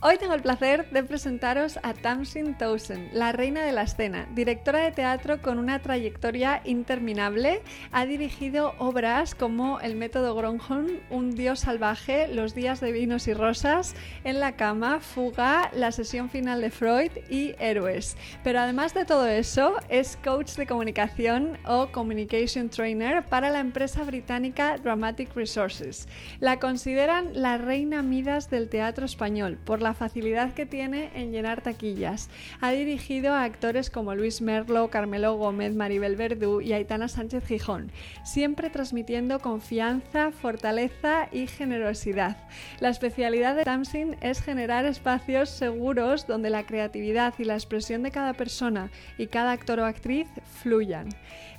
Hoy tengo el placer de presentaros a Tamsin Towson, la reina de la escena, directora de teatro con una trayectoria interminable. Ha dirigido obras como El método Gronholm, Un dios salvaje, Los días de vinos y rosas, En la cama, Fuga, La sesión final de Freud y Héroes. Pero además de todo eso, es coach de comunicación o communication trainer para la empresa británica Dramatic Resources. La consideran la reina Midas del teatro español por la la facilidad que tiene en llenar taquillas. Ha dirigido a actores como Luis Merlo, Carmelo Gómez, Maribel Verdú y Aitana Sánchez Gijón, siempre transmitiendo confianza, fortaleza y generosidad. La especialidad de Tamsin es generar espacios seguros donde la creatividad y la expresión de cada persona y cada actor o actriz fluyan.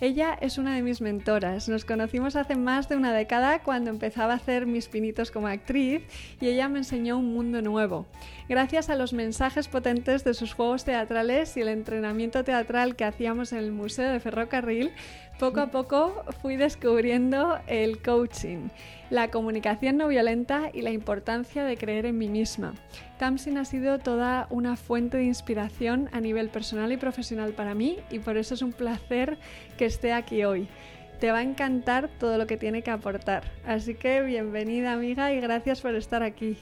Ella es una de mis mentoras. Nos conocimos hace más de una década cuando empezaba a hacer mis pinitos como actriz y ella me enseñó un mundo nuevo. Gracias a los mensajes potentes de sus juegos teatrales y el entrenamiento teatral que hacíamos en el Museo de Ferrocarril, poco a poco fui descubriendo el coaching, la comunicación no violenta y la importancia de creer en mí misma. Tamsin ha sido toda una fuente de inspiración a nivel personal y profesional para mí y por eso es un placer que esté aquí hoy. Te va a encantar todo lo que tiene que aportar. Así que bienvenida amiga y gracias por estar aquí.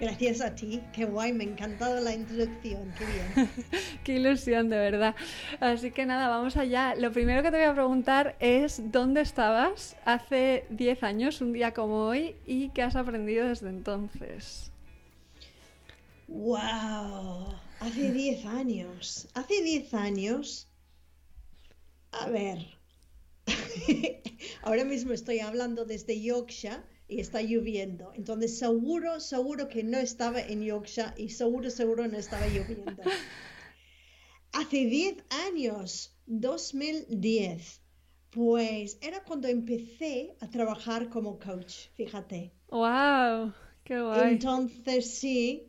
Gracias a ti, qué guay, me ha encantado la introducción, qué bien. qué ilusión, de verdad. Así que nada, vamos allá. Lo primero que te voy a preguntar es dónde estabas hace 10 años, un día como hoy, y qué has aprendido desde entonces. ¡Wow! Hace 10 años. Hace 10 años. A ver. Ahora mismo estoy hablando desde Yorkshire y está lloviendo. Entonces seguro, seguro que no estaba en Yorkshire y seguro, seguro no estaba lloviendo. Hace 10 años, 2010, pues era cuando empecé a trabajar como coach, fíjate. ¡Wow! ¡Qué guay! Entonces sí.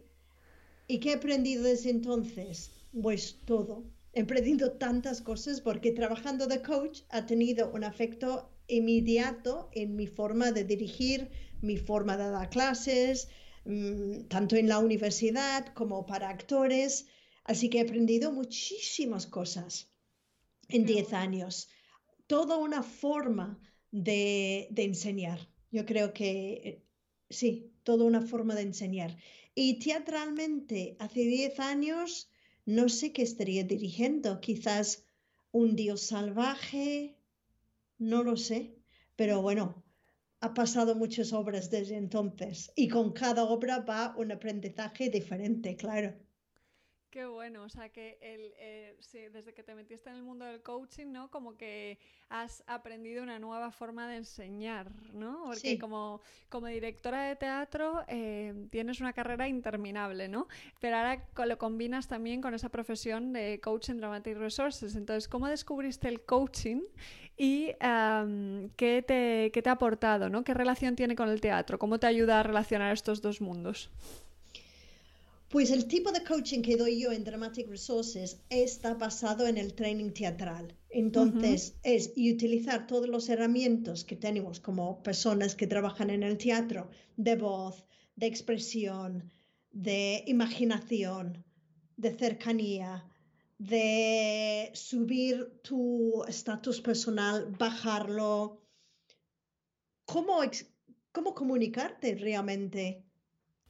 ¿Y qué he aprendido desde entonces? Pues todo. He aprendido tantas cosas porque trabajando de coach ha tenido un efecto inmediato en mi forma de dirigir, mi forma de dar clases, mm, tanto en la universidad como para actores. Así que he aprendido muchísimas cosas en 10 años. Toda una forma de, de, enseñar. Yo creo que eh, sí, toda una forma de enseñar. Y teatralmente, hace 10 años, no sé qué estaría dirigiendo. Quizás un dios salvaje, no lo sé, pero bueno, ha pasado muchas obras desde entonces y con cada obra va un aprendizaje diferente, claro. Qué bueno, o sea que el, eh, desde que te metiste en el mundo del coaching, ¿no? Como que has aprendido una nueva forma de enseñar, ¿no? Porque como, como directora de teatro eh, tienes una carrera interminable, ¿no? Pero ahora lo combinas también con esa profesión de coaching Dramatic Resources. Entonces, ¿cómo descubriste el coaching y ¿qué, te, qué te ha aportado, ¿no? ¿Qué relación tiene con el teatro? ¿Cómo te ayuda a relacionar estos dos mundos? Pues el tipo de coaching que doy yo en Dramatic Resources está basado en el training teatral. Entonces, es utilizar todas las herramientas que tenemos como personas que trabajan en el teatro, de voz, de expresión, de imaginación, de cercanía, de subir tu estatus personal, bajarlo. ¿Cómo, cómo comunicarte realmente?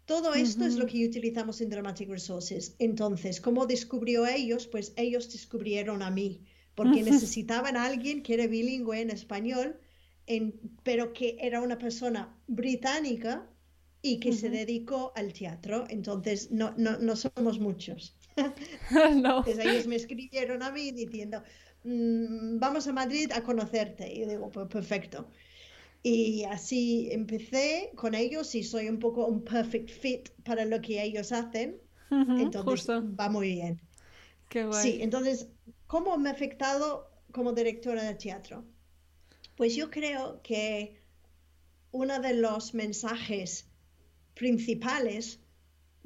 Todo esto es lo que utilizamos en Dramatic Resources. Entonces, ¿cómo descubrió ellos? Pues ellos descubrieron a mí, porque necesitaban a alguien que era bilingüe en español, pero que era una persona británica y que se dedicó al teatro. Entonces, no, no, no somos muchos. Entonces, ellos me escribieron a mí diciendo, mm, vamos a Madrid a conocerte. Y yo digo, pues perfecto. Y así empecé con ellos y soy un poco un perfect fit para lo que ellos hacen. entonces va muy bien. Qué Sí, entonces, ¿cómo me ha afectado como directora de teatro? Pues yo creo que uno de los mensajes principales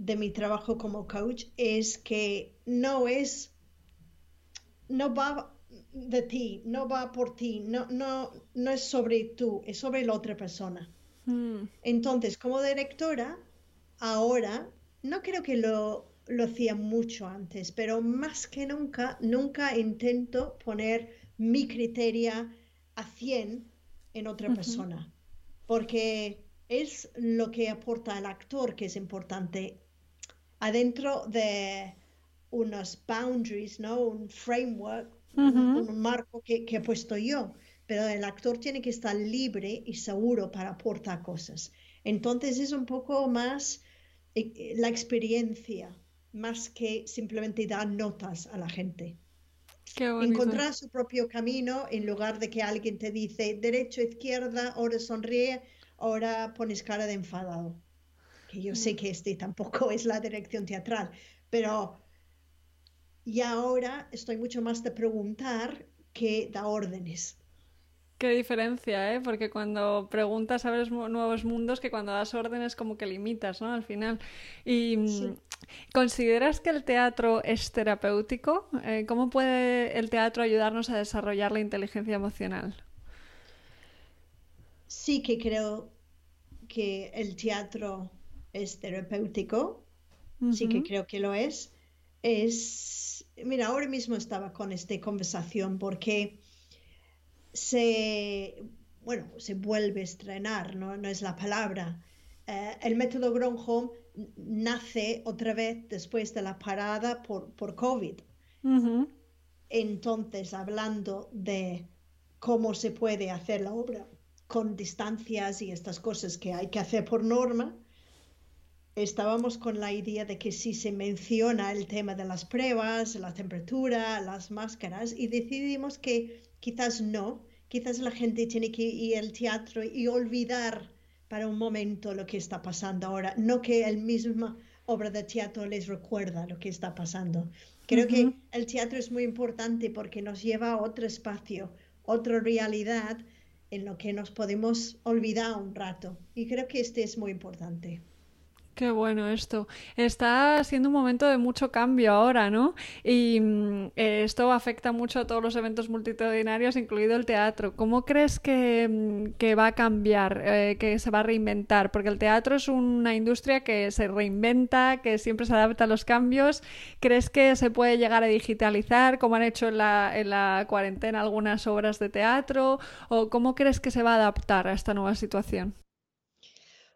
de mi trabajo como coach es que no es, no va de ti, no va por ti, no, no, no es sobre tú, es sobre la otra persona. Hmm. Entonces, como directora, ahora, no creo que lo, lo hacía mucho antes, pero más que nunca, nunca intento poner mi criterio a 100 en otra persona, porque es lo que aporta el actor que es importante adentro de unos boundaries, ¿no? Un framework, un, marco que, que, he puesto yo, pero el actor tiene que estar libre y seguro para aportar cosas. Entonces es un poco más eh, eh, la experiencia, más que simplemente dar notas a la gente. Encontrar su propio camino en lugar de que alguien te dice derecho, izquierda, ahora sonríe, ahora pones cara de enfadado que yo sé mm. que este tampoco es la dirección teatral, pero y ahora estoy mucho más de preguntar que da órdenes. Qué diferencia, ¿eh? Porque cuando preguntas abres nuevos mundos que cuando das órdenes como que limitas, ¿no? Al final. Y mm, ¿consideras que el teatro es terapéutico? Eh, ¿Cómo puede el teatro ayudarnos a desarrollar la inteligencia emocional? Sí que creo que el teatro es terapéutico, sí que creo que lo es. Es, mira, ahora mismo estaba con esta conversación porque se, bueno, se vuelve a estrenar, no, no es la palabra. Eh, el método Gronholm nace otra vez después de la parada por, por COVID. Entonces, hablando de cómo se puede hacer la obra con distancias y estas cosas que hay que hacer por norma, estábamos con la idea de que si se menciona el tema de las pruebas, la temperatura, las máscaras, y decidimos que quizás no, quizás la gente tiene que ir al teatro y olvidar para un momento lo que está pasando ahora, no que el mismo obra de teatro les recuerda lo que está pasando. Creo que el teatro es muy importante porque nos lleva a otro espacio, otra realidad en lo que nos podemos olvidar un rato. Y creo que este es muy importante. Qué bueno esto. Está siendo un momento de mucho cambio ahora, ¿no? Y mm, eh, esto afecta mucho a todos los eventos multitudinarios, incluido el teatro. ¿Cómo crees que, mm, va a cambiar, eh, que se va a reinventar? Porque el teatro es una industria que se reinventa, que siempre se adapta a los cambios. ¿Crees que se puede llegar a digitalizar, como han hecho en la, en la cuarentena algunas obras de teatro? ¿O cómo crees que se va a adaptar a esta nueva situación?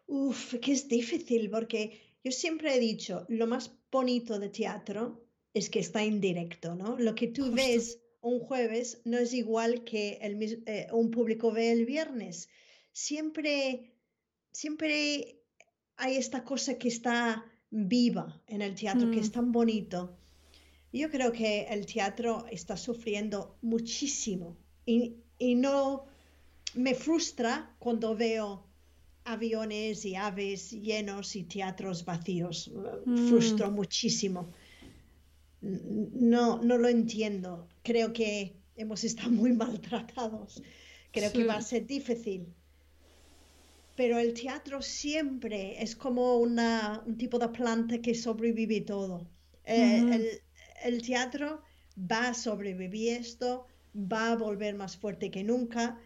Uf, que es difícil porque yo siempre he dicho, lo más bonito de teatro es que está en directo, ¿no? Lo que tú ves un jueves no es igual que el, eh, un público ve el viernes. Siempre, siempre hay esta cosa que está viva en el teatro, que es mm. tan bonito. Yo creo que el teatro está sufriendo muchísimo y, y no me frustra cuando veo aviones y aves llenos y teatros vacíos. Mm. Frustró muchísimo. No, no lo entiendo. Creo que hemos estado muy maltratados. Creo que va a ser difícil. Pero el teatro siempre es como una, un tipo de planta que sobrevive todo. Eh, el, el teatro va a sobrevivir esto, va a volver más fuerte que nunca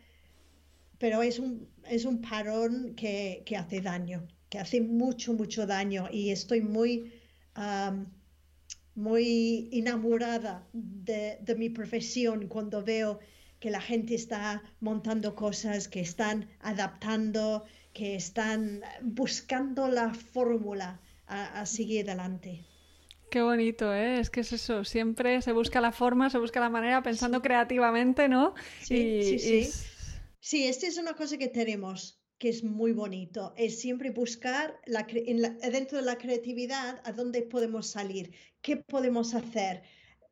pero es un, es un parón que, que, hace daño, que hace mucho, mucho daño y estoy muy, muy enamorada de, de, mi profesión cuando veo que la gente está montando cosas, que están adaptando, que están buscando la fórmula a, seguir adelante. Qué bonito, ¿eh? Es que es eso, siempre se busca la forma, se busca la manera, pensando creativamente, ¿no? Sí, sí, sí. Sí, esta es una cosa que tenemos que es muy bonito, es siempre buscar la, dentro de la creatividad a dónde podemos salir, qué podemos hacer.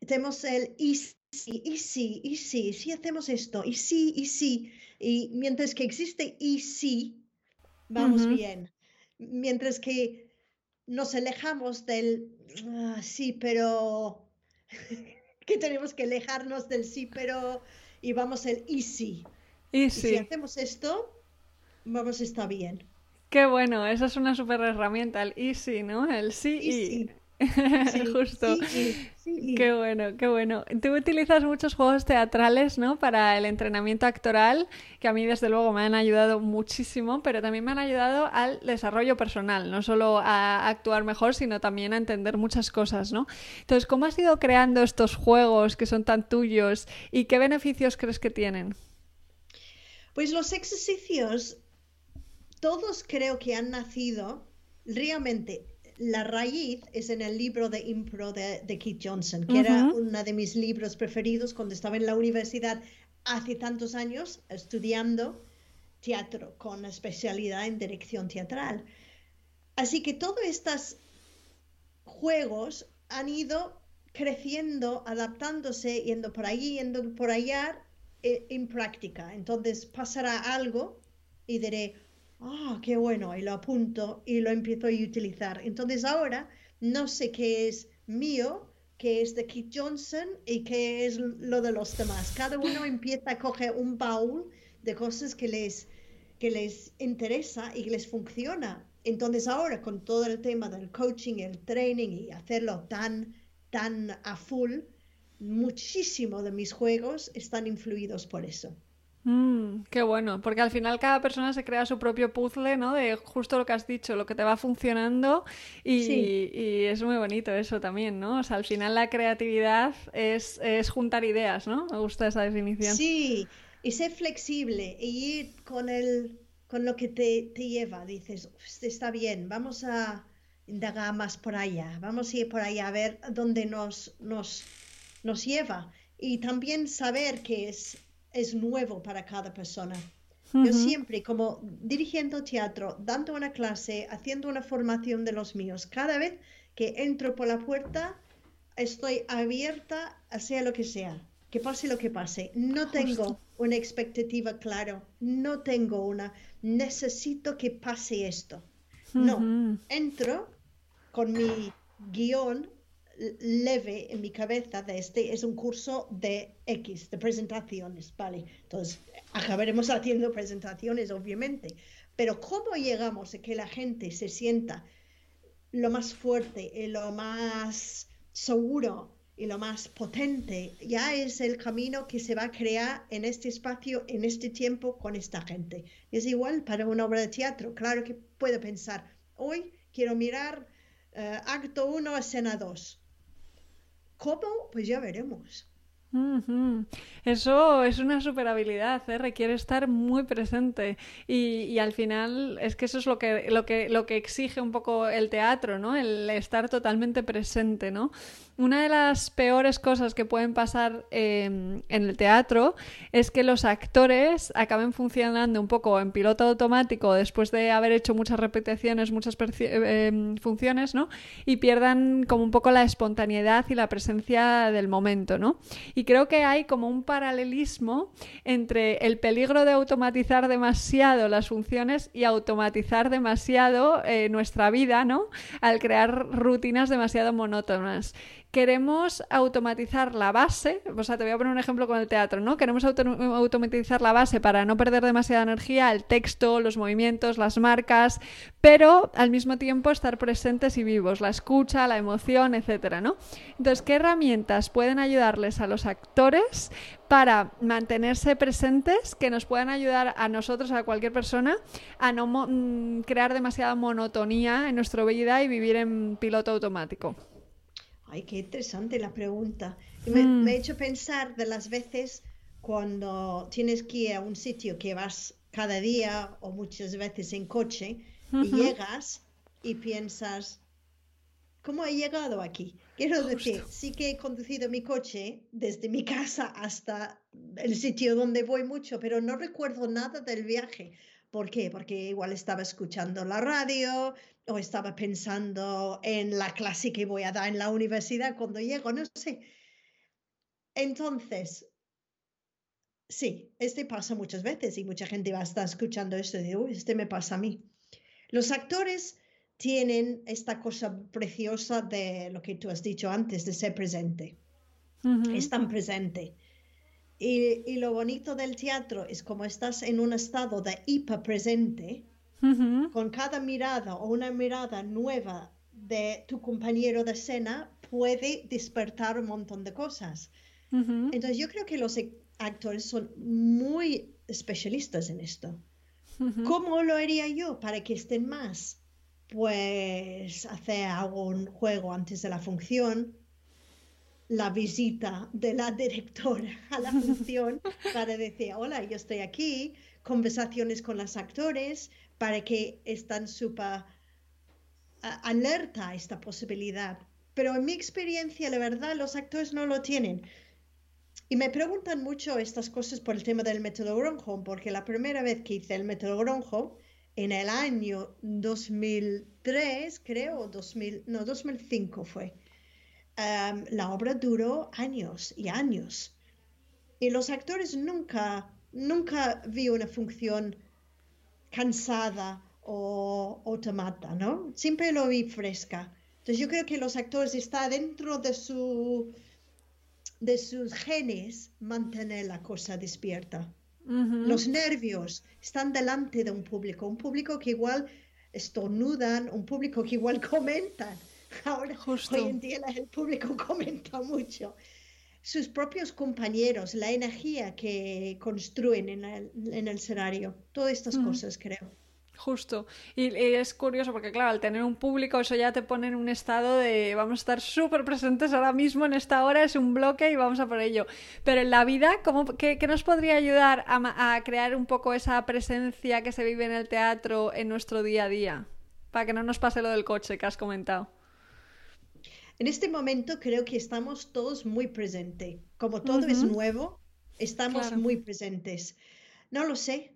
Tenemos el y sí, y sí, y sí, si hacemos esto, y sí, y sí. Y mientras que existe y sí, vamos bien. Mientras que nos alejamos del ah, sí, pero que tenemos que alejarnos del sí, pero y vamos el easy. Y Y si hacemos esto, vamos a estar bien. Qué bueno, esa es una súper herramienta, el easy, ¿no? El sí y. Sí, Justo. sí, sí. Qué bueno, qué bueno. Tú utilizas muchos juegos teatrales, ¿no? Para el entrenamiento actoral, que a mí desde luego me han ayudado muchísimo, pero también me han ayudado al desarrollo personal, no solo a actuar mejor, sino también a entender muchas cosas, ¿no? Entonces, ¿cómo has ido creando estos juegos que son tan tuyos y qué beneficios crees que tienen? Pues los ejercicios, todos creo que han nacido realmente. La raíz es en el libro de impro de, de Keith Johnson, que era uno de mis libros preferidos cuando estaba en la universidad hace tantos años estudiando teatro con especialidad en dirección teatral. Así que todos estos juegos han ido creciendo, adaptándose, yendo por allí, yendo por allá en práctica. Entonces pasará algo y diré, ah, qué bueno, y lo apunto y lo empiezo a utilizar. Entonces ahora no sé qué es mío, qué es de Keith Johnson y qué es lo de los demás. Cada uno empieza a coger un baúl de cosas que les, que les interesa y que les funciona. Entonces ahora con todo el tema del coaching, el training y hacerlo tan, tan a full, muchísimo de mis juegos están influidos por eso. Mm, qué bueno, porque al final cada persona se crea su propio puzzle, ¿no? De justo lo que has dicho, lo que te va funcionando y, Sí. y es muy bonito eso también, ¿no? O sea, al final la creatividad es, es juntar ideas, ¿no? Me gusta esa definición. Sí, y ser flexible y ir con el, con lo que te, te lleva. Dices, "Uf, está bien, vamos a indagar más por allá, vamos a ir por allá a ver dónde nos, nos, nos lleva. Y también saber que es, es nuevo para cada persona. Yo siempre, como dirigiendo teatro, dando una clase, haciendo una formación de los míos, cada vez que entro por la puerta, estoy abierta a sea lo que sea, que pase lo que pase. No tengo una expectativa clara, no tengo una, necesito que pase esto. No, entro con mi guion leve en mi cabeza de este es un curso de X, de presentaciones, ¿vale? Entonces, acabaremos haciendo presentaciones, obviamente, pero ¿cómo llegamos a que la gente se sienta lo más fuerte y lo más seguro y lo más potente? Ya es el camino que se va a crear en este espacio, en este tiempo, con esta gente. Es igual para una obra de teatro. Claro que puedo pensar, hoy quiero mirar eh, acto 1, escena 2. ¿Cómo? Pues ya veremos. Eso es una super habilidad, ¿eh? Requiere estar muy presente y, al final es que eso es lo que, lo que, lo que exige un poco el teatro, ¿no? El estar totalmente presente, ¿no? Una de las peores cosas que pueden pasar eh, en el teatro es que los actores acaben funcionando un poco en piloto automático después de haber hecho muchas repeticiones, muchas eh, funciones, ¿no? Y pierdan como un poco la espontaneidad y la presencia del momento, ¿no? Creo que hay como un paralelismo entre el peligro de automatizar demasiado las funciones y automatizar demasiado eh, nuestra vida, ¿no? Al crear rutinas demasiado monótonas. Queremos automatizar la base, o sea, te voy a poner un ejemplo con el teatro, ¿no? Queremos auto- automatizar la base para no perder demasiada energía, el texto, los movimientos, las marcas, pero al mismo tiempo estar presentes y vivos, la escucha, la emoción, etcétera, ¿no? Entonces, ¿qué herramientas pueden ayudarles a los actores para mantenerse presentes que nos puedan ayudar a nosotros, a cualquier persona, a no mm, crear demasiada monotonía en nuestra vida y vivir en piloto automático? Ay, qué interesante la pregunta. Y Me, Mm. me ha hecho pensar de las veces cuando tienes que ir a un sitio que vas cada día o muchas veces en coche y Ujú. llegas y piensas, ¿cómo he llegado aquí? Quiero decir, sí que he conducido mi coche desde mi casa hasta el sitio donde voy mucho, pero no recuerdo nada del viaje. ¿Por qué? Porque igual estaba escuchando la radio o estaba pensando en la clase que voy a dar en la universidad cuando llego, no sé. Entonces, sí, este pasa muchas veces y mucha gente va a estar escuchando esto y dice, uy, este me pasa a mí. Los actores tienen esta cosa preciosa de lo que tú has dicho antes, de ser presente. están presentes. Y, y, lo bonito del teatro es como estás en un estado de hiperpresente, con cada mirada o una mirada nueva de tu compañero de escena puede despertar un montón de cosas. Entonces yo creo que los actores son muy especialistas en esto. ¿Cómo lo haría yo para que estén más? Pues hacer algún juego antes de la función, la visita de la directora a la función para decir, hola, yo estoy aquí, conversaciones con los actores para que estén súper alerta a esta posibilidad. Pero en mi experiencia, la verdad, los actores no lo tienen. Y me preguntan mucho estas cosas por el tema del método Gronholm, porque la primera vez que hice el método Gronholm, en el año 2003, creo, 2000, no, 2005 fue, la obra duró años y años. Y los actores nunca, nunca vi una función cansada o automata, ¿no? Siempre lo vi fresca. Entonces yo creo que los actores están dentro de su de sus genes mantener la cosa despierta. Los nervios están delante de un público, un público que igual estornudan, un público que igual comentan. Ahora, hoy en día el público comenta mucho. Sus propios compañeros, la energía que construyen en el, en el escenario, todas estas cosas creo. Justo. Y, es curioso porque, claro, al tener un público, eso ya te pone en un estado de vamos a estar súper presentes ahora mismo en esta hora, es un bloque y vamos a por ello. Pero en la vida, ¿cómo, qué, nos podría ayudar a, a, crear un poco esa presencia que se vive en el teatro en nuestro día a día? Para que no nos pase lo del coche que has comentado. En este momento creo que estamos todos muy presentes. Como todo es nuevo, estamos muy presentes. No lo sé.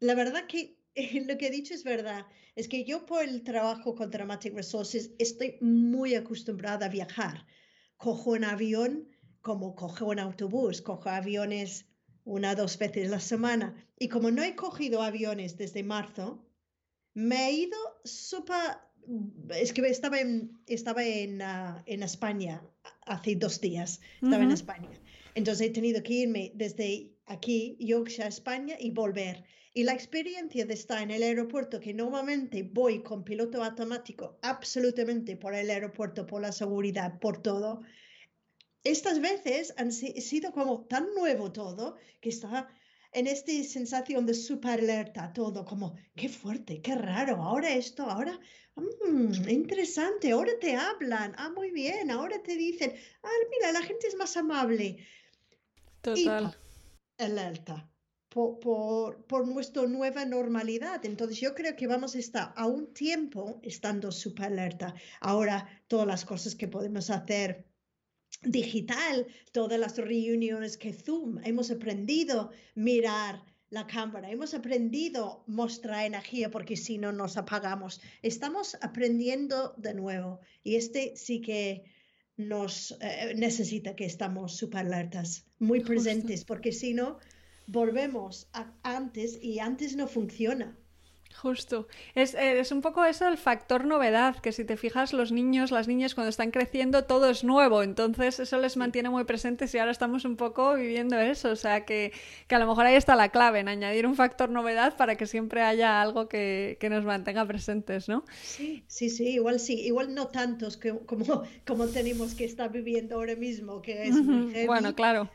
La verdad que lo que he dicho es verdad. Es que yo por el trabajo con Dramatic Resources estoy muy acostumbrada a viajar. Cojo un avión como cojo un autobús, cojo aviones una o dos veces a la semana. Y como no he cogido aviones desde marzo, me he ido súper... Es que estaba en, estaba en, ah, en España hace dos días, estaba en España. Entonces he tenido que irme desde aquí, Yorkshire, España, y volver. Y la experiencia de estar en el aeropuerto, que normalmente voy con piloto automático absolutamente por el aeropuerto, por la seguridad, por todo, estas veces han sido como tan nuevo todo que está en esta sensación de super alerta, todo como, qué fuerte, qué raro, ahora esto, ahora, mmm, interesante, ahora te hablan, ah, muy bien, ahora te dicen, ah, mira, la gente es más amable. Total. alerta por, por, nuestra nueva normalidad. Entonces yo creo que vamos a estar a un tiempo estando súper alerta. Ahora todas las cosas que podemos hacer digital, todas las reuniones que Zoom, hemos aprendido mirar la cámara, hemos aprendido mostrar energía porque si no nos apagamos. Estamos aprendiendo de nuevo y este sí que nos eh, necesita que estamos súper alertas, muy presentes, porque si no, volvemos a antes y antes no funciona. Justo. Es, eh, es, un poco eso el factor novedad, que si te fijas, los niños, las niñas cuando están creciendo, todo es nuevo, entonces eso les mantiene muy presentes y ahora estamos un poco viviendo eso, o sea que, que a lo mejor ahí está la clave, en añadir un factor novedad para que siempre haya algo que, que nos mantenga presentes, ¿no? Sí, sí, sí, igual sí, igual no tantos que, como, como tenemos que estar viviendo ahora mismo, que es muy Bueno, claro.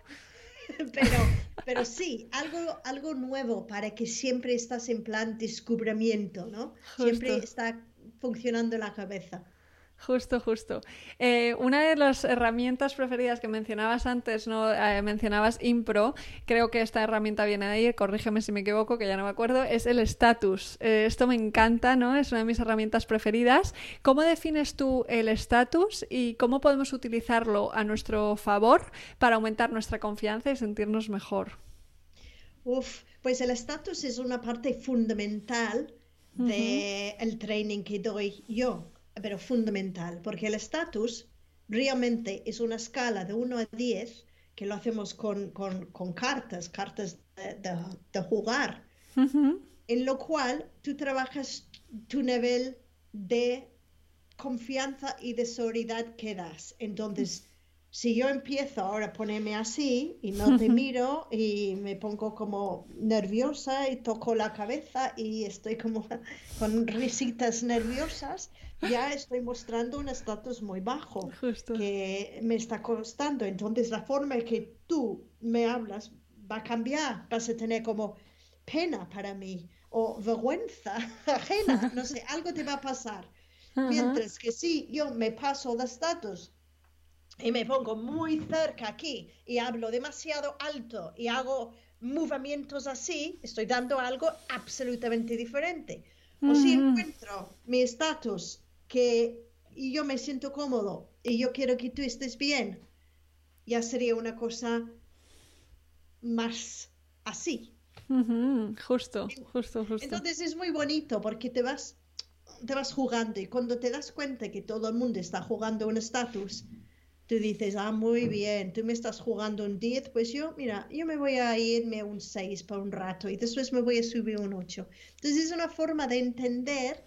pero, pero sí, algo, algo nuevo para que siempre estás en plan descubrimiento, ¿no? Siempre está funcionando la cabeza. Justo, justo. Eh, una de las herramientas preferidas que mencionabas antes, no eh, mencionabas Impro, creo que esta herramienta viene de ahí, corrígeme si me equivoco, que ya no me acuerdo, es el status. Eh, esto me encanta, ¿no? Es una de mis herramientas preferidas. ¿Cómo defines tú el status y cómo podemos utilizarlo a nuestro favor para aumentar nuestra confianza y sentirnos mejor? Uf, pues el status es una parte fundamental del training que doy yo pero fundamental, porque el estatus realmente es una escala de 1 a 10 que lo hacemos con, cartas, cartas de, jugar, en lo cual tú trabajas tu nivel de confianza y de seguridad que das. Entonces, si yo empiezo ahora a ponerme así y no te miro y me pongo como nerviosa y toco la cabeza y estoy como con risitas nerviosas, ya estoy mostrando un estatus muy bajo que me está costando. Entonces la forma en que tú me hablas va a cambiar, vas a tener como pena para mí o vergüenza ajena, no sé, algo te va a pasar. Mientras que si yo me paso de estatus y me pongo muy cerca aquí y hablo demasiado alto y hago movimientos así, estoy dando algo absolutamente diferente. O si encuentro mi estatus que y yo me siento cómodo y yo quiero que tú estés bien, ya sería una cosa más así. Justo, justo, justo. Entonces es muy bonito porque te vas, te vas jugando y cuando te das cuenta que todo el mundo está jugando un estatus, tú dices, ah, muy bien, tú me estás jugando un 10, pues yo, mira, yo me voy a irme a un 6 por un rato y después me voy a subir un 8. Entonces es una forma de entender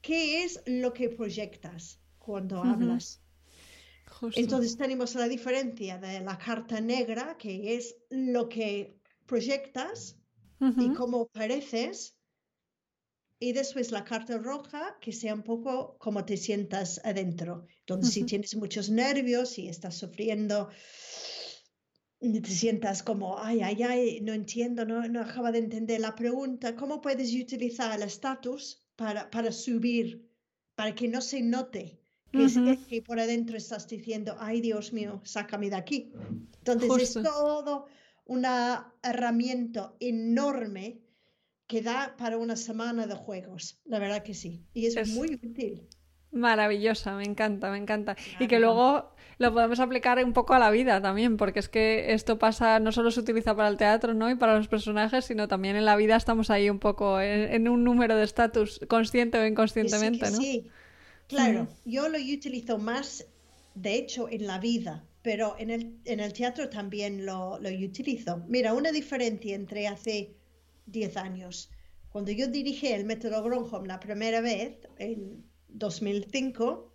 qué es lo que proyectas cuando hablas. Entonces tenemos la diferencia de la carta negra, que es lo que proyectas y cómo pareces, y después la carta roja, que sea un poco como te sientas adentro. Entonces, si tienes muchos nervios y estás sufriendo, te sientas como, ay, ay, ay, no entiendo, no, no acaba de entender la pregunta, ¿cómo puedes utilizar el estatus para, para subir, para que no se note que, es, que por adentro estás diciendo, ay, Dios mío, sácame de aquí? Entonces, es todo una herramienta enorme que da para una semana de juegos, la verdad que sí. Y es, muy útil. Maravillosa, me encanta, me encanta. Y que luego lo podemos aplicar un poco a la vida también, porque es que esto pasa, no solo se utiliza para el teatro ¿no? y para los personajes, sino también en la vida estamos ahí un poco en, un número de estatus, consciente o inconscientemente, ¿no? Sí, claro, yo lo utilizo más, de hecho, en la vida, pero en el, en el teatro también lo, lo utilizo. Mira, una diferencia entre hace 10 años. Cuando yo dirigí el método Gronholm la primera vez, en 2005,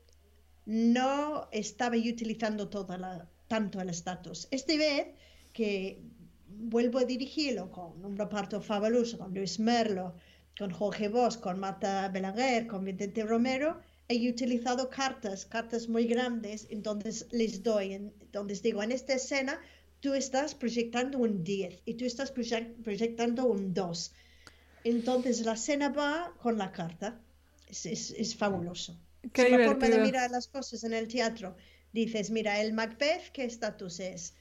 no estaba utilizando toda tanto el estatus. Esta vez que vuelvo a dirigirlo con un reparto fabuloso, con Luis Merlo, con Jorge Bosch, con Marta Belaguer, con Vicente Romero, he utilizado cartas, cartas muy grandes, entonces les doy, entonces digo, en esta escena tú estás proyectando un 10 y tú estás proyectando un 2. Entonces la escena va con la carta. Es, fabuloso. es la forma de mirar las cosas en el teatro. Dices, mira, el Macbeth, ¿qué estatus es?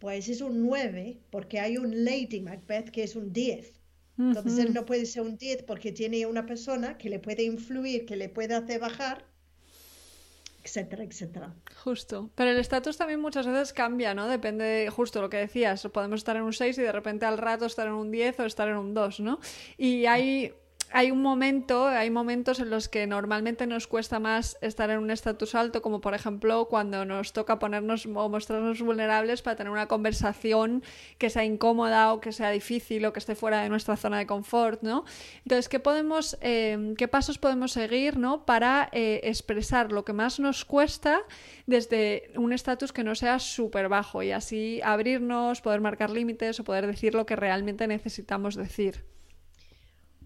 Pues es un 9, porque hay un Lady Macbeth que es un 10. Entonces él no puede ser un 10 porque tiene una persona que le puede influir, que le puede hacer bajar etcétera, etcétera. Justo. Pero el estatus también muchas veces cambia, ¿no? Depende, de, justo lo que decías, podemos estar en un 6 y de repente al rato estar en un 10 o estar en un 2, ¿no? Y hay hay un momento, hay momentos en los que normalmente nos cuesta más estar en un estatus alto, como por ejemplo cuando nos toca ponernos o mostrarnos vulnerables para tener una conversación que sea incómoda o que sea difícil o que esté fuera de nuestra zona de confort, ¿no? Entonces, ¿qué podemos, eh, qué pasos podemos seguir, ¿no? Para eh, expresar lo que más nos cuesta desde un estatus que no sea súper bajo y así abrirnos, poder marcar límites o poder decir lo que realmente necesitamos decir.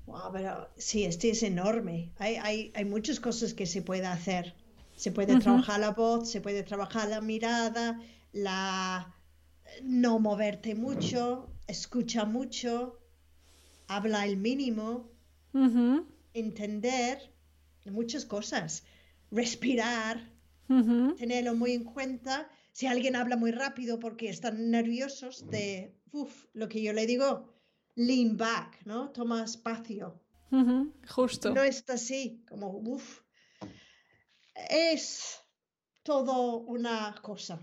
Wow, pero sí, este es enorme. Hay, hay, hay muchas cosas que se puede hacer. Se puede trabajar la voz, se puede trabajar la mirada, la no moverte mucho, escucha mucho, habla el mínimo, entender muchas cosas, respirar, tenerlo muy en cuenta. Si alguien habla muy rápido porque están nerviosos de, uff, lo que yo le digo, lean back, ¿no? Toma espacio. justo. No está así, como, uff. Es todo una cosa.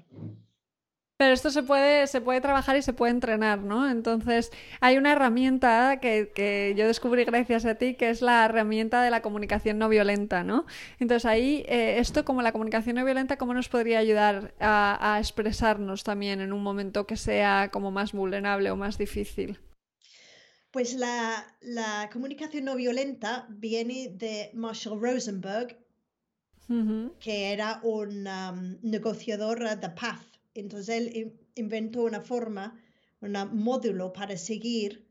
Pero esto se puede, se puede trabajar y se puede entrenar, ¿no? Entonces, hay una herramienta que, que, yo descubrí gracias a ti, que es la herramienta de la comunicación no violenta, ¿no? Entonces, ahí, eh, esto como la comunicación no violenta, ¿cómo nos podría ayudar a, a expresarnos también en un momento que sea como más vulnerable o más difícil? Pues la, comunicación no violenta viene de Marshall Rosenberg que era un um, negociador de paz. Entonces él inventó una forma, un módulo para seguir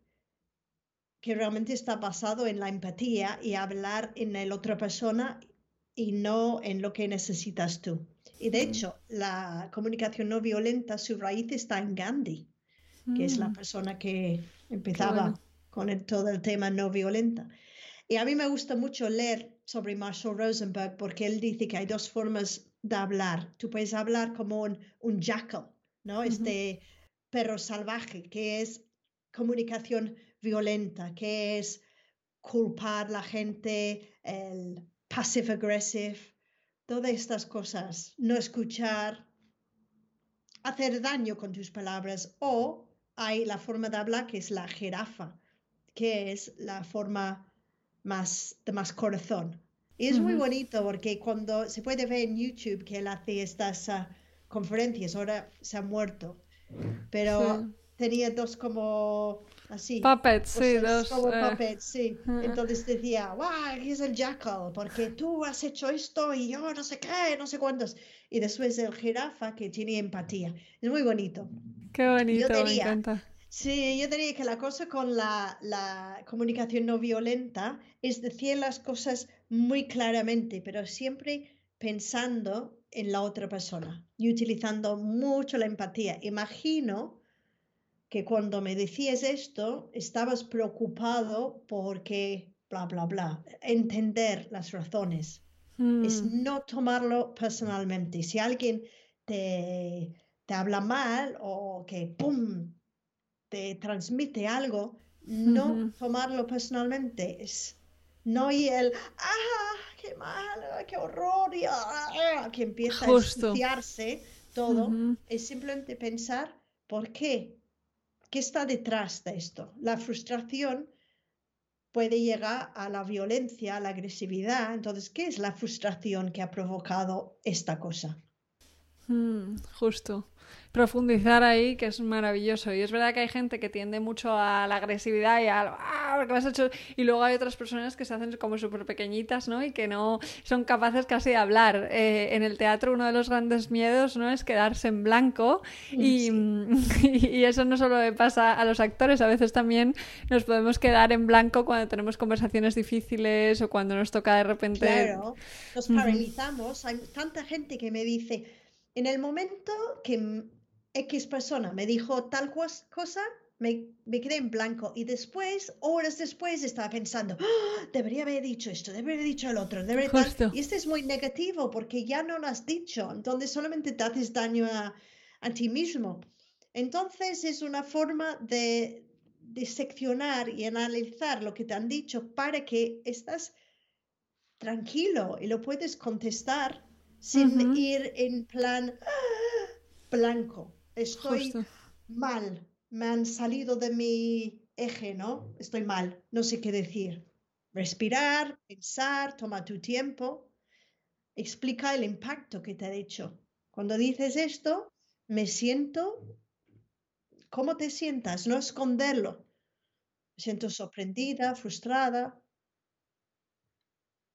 que realmente está basado en la empatía y hablar en la otra persona y no en lo que necesitas tú. Y de hecho, la comunicación no violenta, su raíz está en Gandhi, que es la mm. persona que empezaba con todo el tema no violenta. Y a mí me gusta mucho leer sobre Marshall Rosenberg porque él dice que hay dos formas de hablar. Tú puedes hablar como un, un jackal, ¿no? Este perro salvaje, que es comunicación violenta, que es culpar a la gente, el passive aggressive, todas estas cosas, no escuchar, hacer daño con tus palabras o hay la forma de hablar que es la jirafa, que es la forma más de más corazón. Y es muy bonito porque cuando se puede ver en YouTube que él hace estas ah, conferencias, ahora se ha muerto, pero tenía dos como así. Puppets, sí, dos. Como eh. puppets, sí. Entonces decía, wow, es el jackal, porque tú has hecho esto y yo no sé qué, no sé cuántos. Y después el jirafa que tiene empatía. Es muy bonito. Qué bonito, me encanta. Sí, yo diría que la cosa con la, la, comunicación no violenta es decir las cosas muy claramente, pero siempre pensando en la otra persona y utilizando mucho la empatía. Imagino que cuando me decías esto, estabas preocupado porque bla, bla, bla. Entender las razones. Es mm. no tomarlo personalmente. Si alguien te, te habla mal o que, ¡pum!, te transmite algo, no tomarlo personalmente. Es no y el, ¡ah! ¡Qué mal! ¡Qué horror! Y, ah", que empieza a ensuciarse todo. Es simplemente pensar, ¿por qué? ¿Qué está detrás de esto? La frustración puede llegar a la violencia, a la agresividad. Entonces, ¿qué es la frustración que ha provocado esta cosa? Mm, justo profundizar ahí, que es maravilloso. Y es verdad que hay gente que tiende mucho a la agresividad y a ¡ah! has hecho. Y luego hay otras personas que se hacen como súper pequeñitas, ¿no? Y que no son capaces casi de hablar. Eh, en el teatro uno de los grandes miedos, ¿no? Es quedarse en blanco. Y, y, eso no solo le pasa a los actores, a veces también nos podemos quedar en blanco cuando tenemos conversaciones difíciles o cuando nos toca de repente. Claro, nos paralizamos. Hay tanta gente que me dice, en el momento que X persona me dijo tal cosa, me, quedé en blanco y después, horas después, estaba pensando, ¡Ah! debería haber dicho esto, debería haber dicho el otro, debería Y esto es muy negativo porque ya no lo has dicho, entonces solamente te haces daño a, ti mismo. Entonces es una forma de, diseccionar y analizar lo que te han dicho para que estás tranquilo y lo puedes contestar sin ir en plan ¡Ah! blanco estoy mal, me han salido de mi eje, ¿no? Estoy mal, no sé qué decir. Respirar, pensar, toma tu tiempo, explica el impacto que te ha hecho. Cuando dices esto, me siento, ¿cómo te sientas? No esconderlo. Me siento sorprendida, frustrada,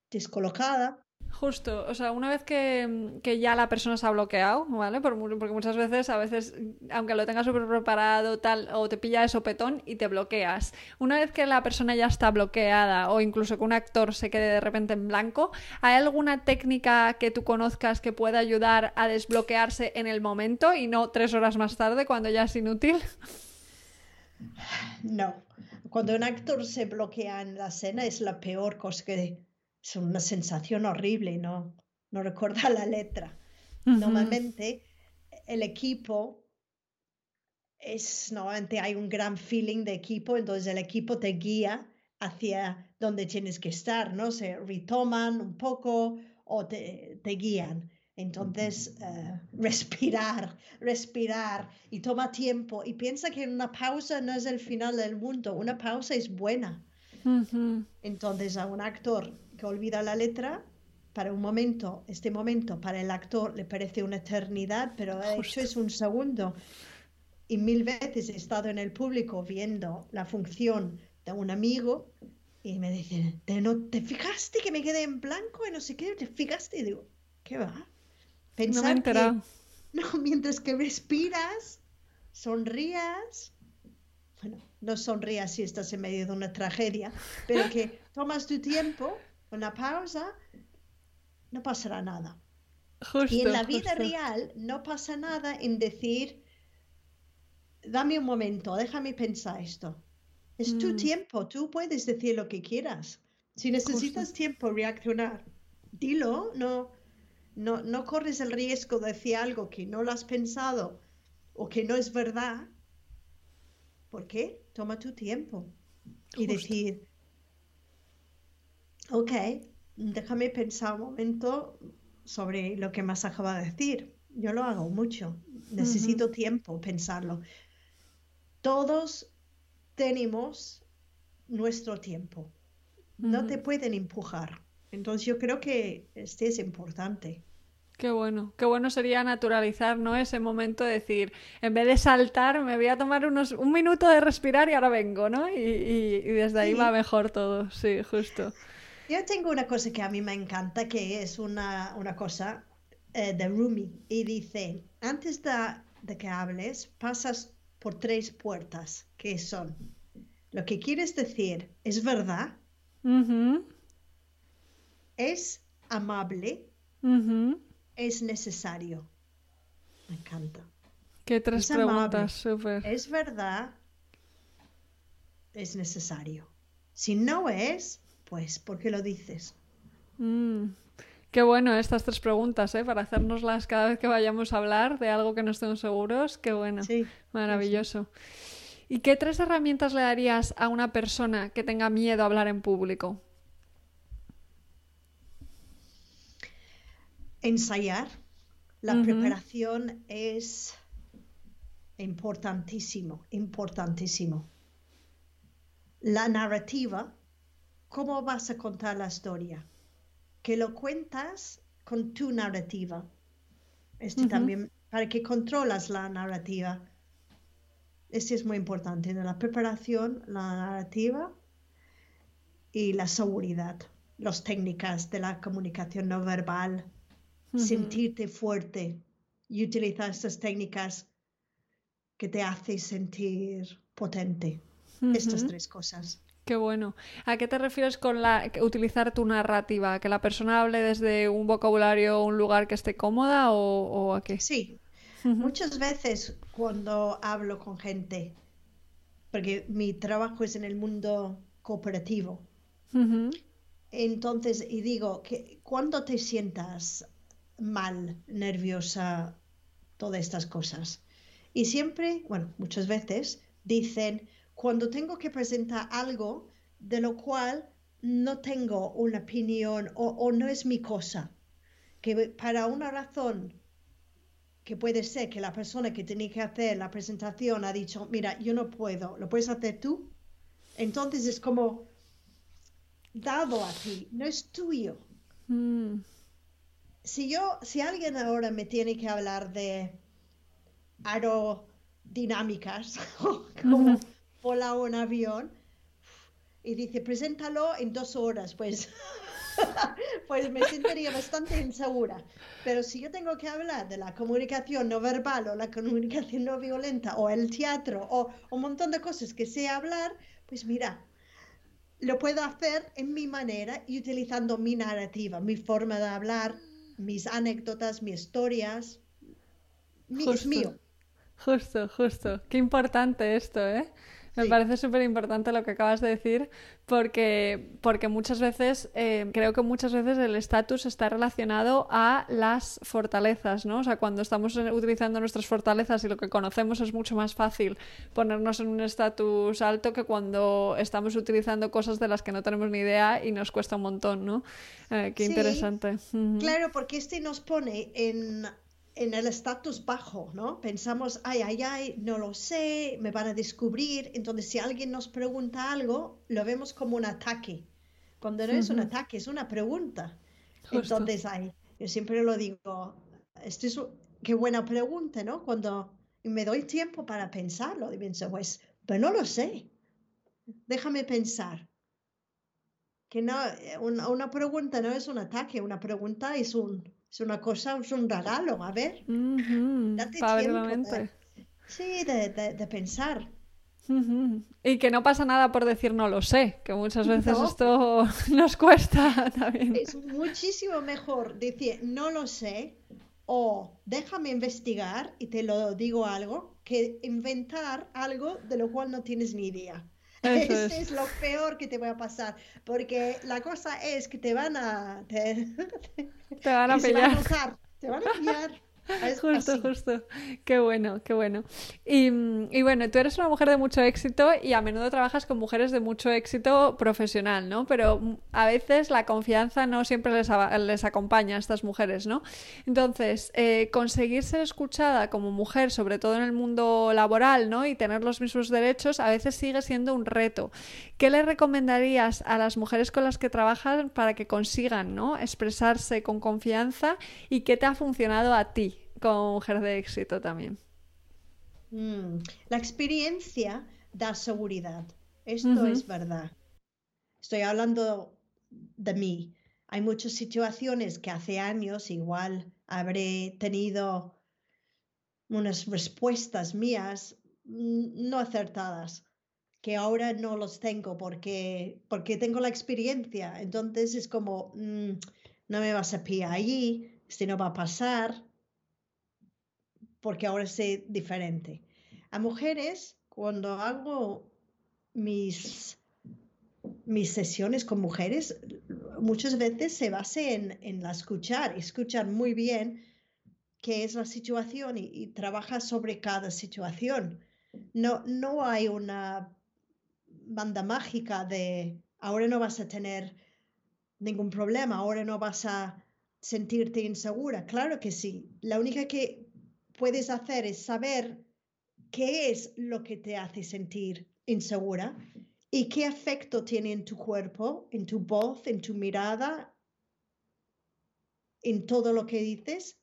descolocada. Justo, o sea, una vez que, ya la persona se ha bloqueado, ¿vale? porque muchas veces, a veces, aunque lo tengas súper preparado, tal, o te pilla de sopetón y te bloqueas. Una vez que la persona ya está bloqueada, o incluso que un actor se quede de repente en blanco, ¿hay alguna técnica que tú conozcas que pueda ayudar a desbloquearse en el momento y no tres horas más tarde cuando ya es inútil? No. Cuando un actor se bloquea en la escena es la peor cosa que es una sensación horrible, no, no recuerda la letra. Normalmente el equipo es, normalmente hay un gran feeling de equipo, entonces el equipo te guía hacia donde tienes que estar, ¿no? Se retoman un poco o te, te guían. Entonces, eh, respirar, respirar y toma tiempo y piensa que una pausa no es el final del mundo, una pausa es buena. Entonces, a un actor que olvida la letra, para un momento, este momento para el actor le parece una eternidad, pero de hecho es un segundo. Y mil veces he estado en el público viendo la función de un amigo Y me dicen, ¿te, no, ¿te fijaste que me quedé en blanco y no sé qué? ¿Te fijaste? Y digo, ¿qué va? no me he enterado. no, mientras que respiras, sonrías, bueno, no sonrías si estás en medio de una tragedia, pero que tomas tu tiempo, una pausa, no pasará nada. y en la vida real no pasa nada en decir, dame un momento, déjame pensar esto. Es tu mm. tiempo, tú puedes decir lo que quieras. Si necesitas tiempo reaccionar, dilo, no, no, no corres el riesgo de decir algo que no lo has pensado o que no es verdad. ¿Por qué? Toma tu tiempo y decir, ok, déjame pensar un momento sobre lo que más acaba de decir. Yo lo hago mucho, necesito tiempo pensarlo. Todos tenemos nuestro tiempo. No te pueden empujar. Entonces yo creo que este es importante. Qué bueno, qué bueno sería naturalizar, ¿no? Ese momento de decir, en vez de saltar, me voy a tomar unos, un minuto de respirar y ahora vengo, ¿no? Y, desde ahí va mejor todo, sí, justo. Yo tengo una cosa que a mí me encanta, que es una, cosa eh, de Rumi, y dice, antes de, de que hables, pasas por tres puertas, que son, lo que quieres decir es verdad, es amable, es necesario. Me encanta. Qué tres preguntas, súper. Es verdad, es necesario. Si no es, pues, ¿por qué lo dices? Mm. Qué bueno estas tres preguntas, ¿eh? Para hacernoslas cada vez que vayamos a hablar de algo que no estemos seguros. Qué bueno. Sí, Maravilloso. ¿Y qué tres herramientas le darías a una persona que tenga miedo a hablar en público? Ensayar. La preparación es importantísimo, importantísimo. La narrativa, ¿cómo vas a contar la historia? que lo cuentas con tu narrativa. Este también, para que controlas la narrativa. Este es muy importante, la preparación, la narrativa y la seguridad, las técnicas de la comunicación no verbal, sentirte fuerte y utilizar estas técnicas que te hacen sentir potente. Estas tres cosas. Qué bueno. ¿A qué te refieres con la utilizar tu narrativa? ¿Que la persona hable desde un vocabulario o un lugar que esté cómoda o, a qué? Sí. Muchas veces cuando hablo con gente, porque mi trabajo es en el mundo cooperativo, entonces, y digo que cuando te sientas mal, nerviosa, todas estas cosas. Y siempre, bueno, muchas veces dicen, cuando tengo que presentar algo de lo cual no tengo una opinión o, no es mi cosa, que para una razón que puede ser que la persona que tenía que hacer la presentación ha dicho, mira, yo no puedo, ¿lo puedes hacer tú? Entonces es como dado a ti, no es tuyo. Mm. Si yo, si alguien ahora me tiene que hablar de aerodinámicas, como vola un avión y dice, preséntalo en dos horas, pues, pues me sentiría bastante insegura. Pero si yo tengo que hablar de la comunicación no verbal o la comunicación no violenta o el teatro o un montón de cosas que sé hablar, pues mira, lo puedo hacer en mi manera y utilizando mi narrativa, mi forma de hablar, mis anécdotas, mis historias. es mío. Justo, justo. Qué importante esto, ¿eh? Me parece súper importante lo que acabas de decir porque, porque muchas veces, eh, creo que muchas veces el estatus está relacionado a las fortalezas, ¿no? O sea, cuando estamos utilizando nuestras fortalezas y lo que conocemos es mucho más fácil ponernos en un estatus alto que cuando estamos utilizando cosas de las que no tenemos ni idea y nos cuesta un montón, ¿no? Eh, qué interesante. Claro, porque este nos pone en en el estatus bajo, ¿no? Pensamos, ay, ay, ay, no lo sé, me van a descubrir. Entonces, si alguien nos pregunta algo, lo vemos como un ataque. Cuando no es un ataque, es una pregunta. Entonces, ay, yo siempre lo digo, esto es, qué buena pregunta, ¿no? Cuando me doy tiempo para pensarlo, y pienso, pues, pero no lo sé. Déjame pensar. que no, eh, una, una pregunta no es un ataque, una pregunta es un, es una cosa, es un regalo, a ver, date abrir tiempo de, mente. sí, de, de- de pensar. Y que no pasa nada por decir no lo sé, que muchas veces No. esto nos cuesta también. Es muchísimo mejor decir no lo sé o déjame investigar y te lo digo algo que inventar algo de lo cual no tienes ni idea. Eso es. es lo peor que te va a pasar, porque la cosa es que te van a te, Te van a pillar. te van a pillar. Es Justo, así. justo. Qué bueno, qué bueno. Y, y bueno, tú eres una mujer de mucho éxito y a menudo trabajas con mujeres de mucho éxito profesional, ¿no? Pero a veces la confianza no siempre les, les acompaña a estas mujeres, ¿no? Entonces, eh, conseguir ser escuchada como mujer, sobre todo en el mundo laboral, ¿no? Y tener los mismos derechos, a veces sigue siendo un reto. ¿Qué le recomendarías a las mujeres con las que trabajas para que consigan, ¿no? expresarse con confianza y qué te ha funcionado a ti como mujer de éxito también? Mm, La experiencia da seguridad. Esto es verdad. Estoy hablando de mí. Hay muchas situaciones que hace años igual habré tenido unas respuestas mías mm, no acertadas, que ahora no los tengo porque, porque tengo la experiencia. Entonces es como, mm, no me vas a pillar allí, esto no va a pasar, porque ahora sé diferente. A mujeres, cuando hago mis, mis sesiones con mujeres, muchas veces se basa en, en la escuchar, escuchar muy bien qué es la situación y, y trabaja sobre cada situación. No, no hay una banda mágica de ahora no vas a tener ningún problema, ahora no vas a sentirte insegura. Claro que sí. La única que puedes hacer es saber qué es lo que te hace sentir insegura y qué efecto tiene en tu cuerpo, en tu voz, en tu mirada, en todo lo que dices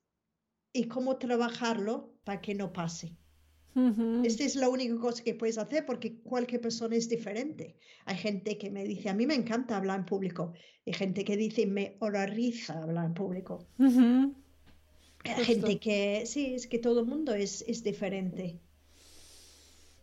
y cómo trabajarlo para que no pase. Esta es la única cosa que puedes hacer porque cualquier persona es diferente. Hay gente que me dice, a mí me encanta hablar en público. Hay gente que dice, me horroriza hablar en público. Gente que, sí, es que todo el mundo es, es diferente.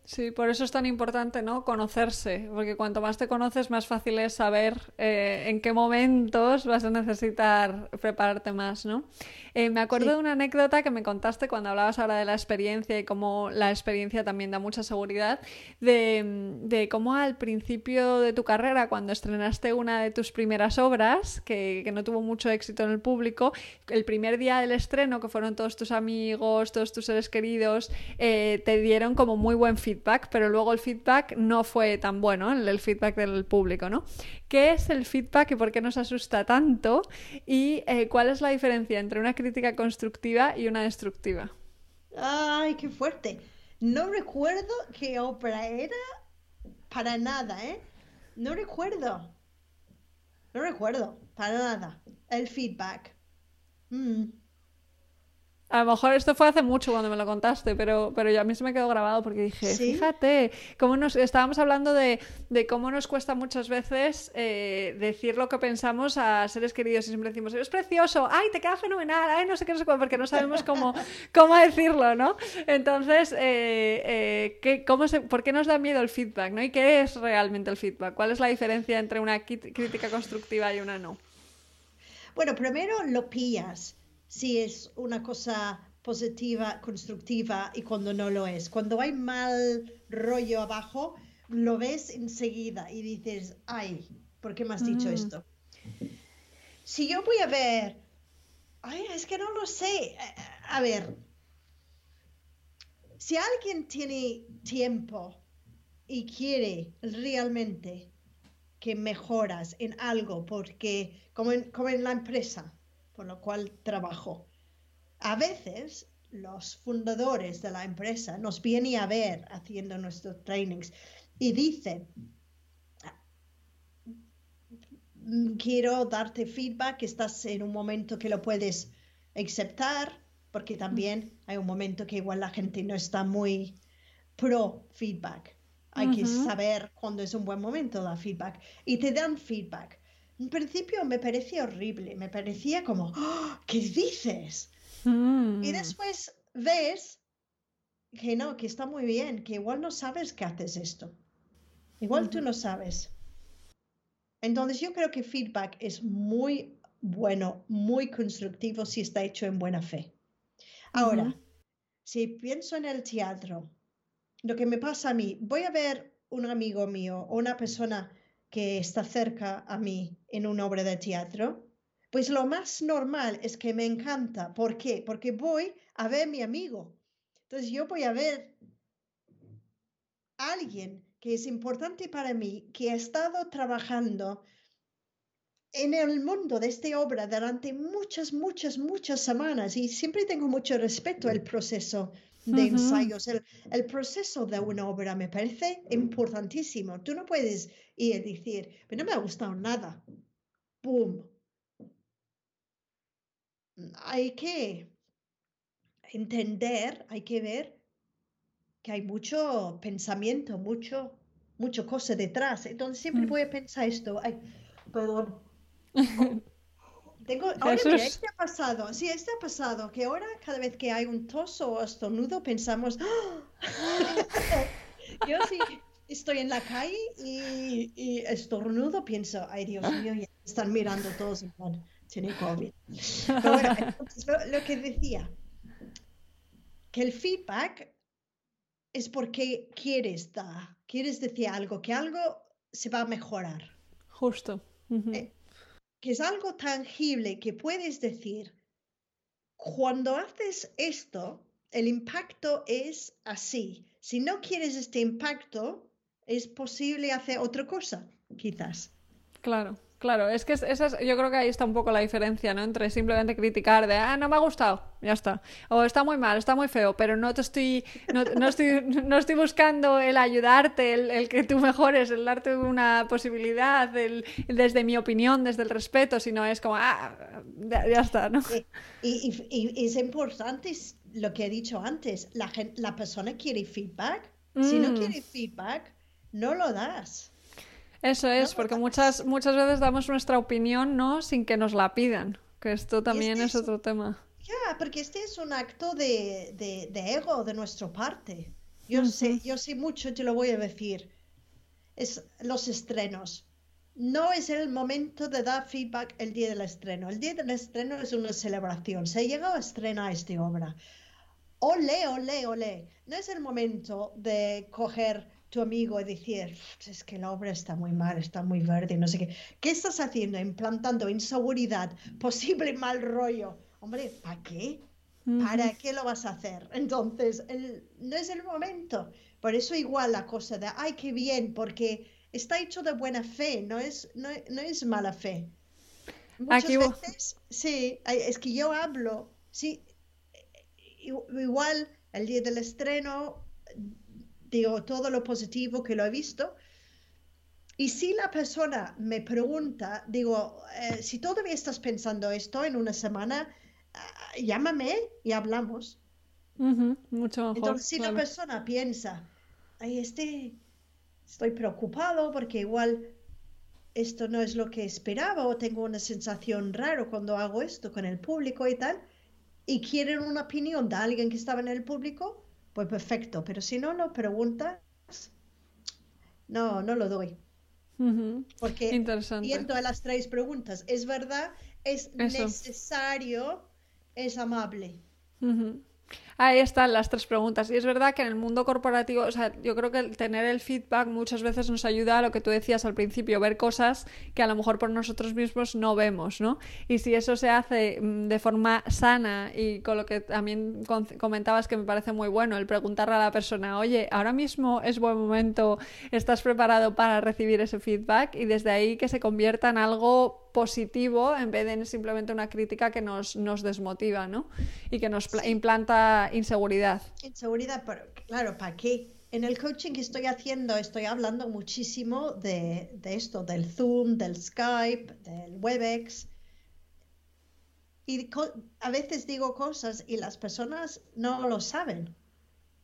Sí, por eso es tan importante, ¿no? Conocerse, porque cuanto más te conoces, más fácil es saber eh, en qué momentos vas a necesitar prepararte más, ¿no? Eh, me acuerdo Sí. de una anécdota que me contaste cuando hablabas ahora de la experiencia y cómo la experiencia también da mucha seguridad, de, de cómo al principio de tu carrera, cuando estrenaste una de tus primeras obras, que, que no tuvo mucho éxito en el público, el primer día del estreno, que fueron todos tus amigos, todos tus seres queridos, eh, te dieron como muy buen feedback, pero luego el feedback no fue tan bueno, el, feedback del público, ¿no? ¿Qué es el feedback y por qué nos asusta tanto? ¿Y eh, cuál es la diferencia entre una crítica constructiva y una destructiva? Ay, qué fuerte. No recuerdo qué obra era para nada, ¿eh? No recuerdo. No recuerdo, para nada. El feedback. Mm. A lo mejor esto fue hace mucho cuando me lo contaste, pero, pero ya a mí se me quedó grabado porque dije, ¿Sí? fíjate, cómo nos estábamos hablando de, de cómo nos cuesta muchas veces eh, decir lo que pensamos a seres queridos y siempre decimos, es precioso, ay, te queda fenomenal, ay, no sé qué, no sé cuál, porque no sabemos cómo, cómo decirlo, ¿no? Entonces, eh, eh, ¿qué- cómo se, ¿por qué nos da miedo el feedback, ¿no? ¿Y qué es realmente el feedback? ¿Cuál es la diferencia entre una crítica constructiva y una no? Bueno, primero lo pillas si es una cosa positiva, constructiva y cuando no lo es. Cuando hay mal rollo abajo, lo ves enseguida y dices, ay, ¿por qué me has dicho Mm. esto? Si yo voy a ver, ay, es que no lo sé. A ver, si alguien tiene tiempo y quiere realmente que mejoras en algo, porque como en, como en la empresa por lo cual trabajo, a veces los fundadores de la empresa nos vienen a ver haciendo nuestros trainings y dicen, "Mm, quiero darte feedback, estás en un momento que lo puedes aceptar, porque también hay un momento que igual la gente no está muy pro feedback. Hay que saber cuándo es un buen momento dar feedback. Y te dan feedback. En principio me parecía horrible, me parecía como, ¡Oh! ¿qué dices? Y Mm. después ves que no, que está muy bien, que igual no sabes que haces esto. Igual tú no sabes. Entonces yo creo que feedback es muy bueno, muy constructivo si está hecho en buena fe. Ahora, si pienso en el teatro, lo que me pasa a mí, voy a ver un amigo mío o una persona que está cerca a mí en una obra de teatro, pues lo más normal es que me encanta. ¿Por qué? Porque voy a ver a mi amigo. Entonces yo voy a ver a alguien que es importante para mí, que ha estado trabajando en el mundo de esta obra durante muchas, muchas, muchas semanas y siempre tengo mucho respeto al proceso de ensayos. El, el proceso de una obra me parece importantísimo. Tú no puedes ir y decir, pero no me ha gustado nada. ¡Pum! Hay que entender, hay que ver que hay mucho pensamiento, mucho, mucho cosa detrás. Entonces siempre Mm. voy a pensar esto. Ay, perdón. Tengo, ahora mira, Jesús. este ha pasado, sí, este ha pasado, que ahora cada vez que hay un tos o estornudo pensamos, ¡Ah! yo sí estoy en la calle y, y estornudo, pienso, ay Dios mío, ya están mirando todos en plan, tiene COVID. Pero bueno, entonces, lo, lo que decía, que el feedback es porque quieres dar, quieres decir algo, que algo se va a mejorar. Justo. Ujú. Eh, que es algo tangible que puedes decir, cuando haces esto, el impacto es así. Si no quieres este impacto, es posible hacer otra cosa, quizás. Claro, claro, es que es- esa es- yo creo que ahí está un poco la diferencia, ¿no? Entre simplemente criticar de, ah, no me ha gustado, ya está. O está muy mal, está muy feo, pero no te estoy, no, no estoy, no estoy buscando el ayudarte, el, el que tú mejores, el darte una posibilidad, el, desde mi opinión, desde el respeto, sino es como, ah, ya, ya está, ¿no? Y, y- y es importante lo que he dicho antes, la, gen- la persona quiere feedback. Si no Mm. quiere feedback, no lo das. Eso es, No, porque muchas, muchas veces damos nuestra opinión, ¿no? Sin que nos la pidan, que esto también este es es- otro tema. Ya, porque este es un acto de, de- de ego de nuestra parte. Yo sé, yo sé mucho, te lo voy a decir. Es los estrenos. No es el momento de dar feedback el día del estreno. El día del estreno es una celebración. Se ha llegado a estrenar esta obra. Ole, ole, ole. No es el momento de coger tu amigo y decir, es que la obra está muy mal, está muy verde, no sé qué. ¿Qué estás haciendo? Implantando inseguridad, posible mal rollo. Hombre, ¿para qué? ¿Para qué lo vas a hacer? Entonces, el- no es el momento. Por eso igual la cosa de, ay, qué bien, porque está hecho de buena fe, no es, no, no es mala fe. Muchas Aquí veces, sí, es que yo hablo, sí, igual el día del estreno, digo todo lo positivo que lo he visto. Y si la persona me pregunta, digo, eh, si todavía estás pensando esto en una semana, ah, llámame y hablamos. Ujú, mucho mejor. Entonces, si claro. la persona piensa, ay, este, estoy preocupado porque igual esto no es lo que esperaba o tengo una sensación rara cuando hago esto con el público y tal, y quieren una opinión de alguien que estaba en el público, pues perfecto, pero si no lo preguntas, no, no lo doy. Ujú, Porque Interesante. yendo a las tres preguntas, es verdad, es Eso. necesario, es amable. Ahí están las tres preguntas. Y es verdad que en el mundo corporativo, o sea, yo creo que tener el feedback muchas veces nos ayuda a lo que tú decías al principio, ver cosas que a lo mejor por nosotros mismos no vemos, ¿no? Y si eso se hace mm, de forma sana y con lo que también comentabas que me parece muy bueno, el preguntarle a la persona, oye, ahora mismo es buen momento, estás preparado para recibir ese feedback y desde ahí que se convierta en algo positivo en vez de en simplemente una crítica que nos, nos desmotiva, ¿no? Y que nos Sí. implanta inseguridad. Inseguridad, pero claro, ¿para qué? En el coaching que estoy haciendo estoy hablando muchísimo de, de esto, del Zoom, del Skype, del WebEx. Y a veces digo cosas y las personas no lo saben.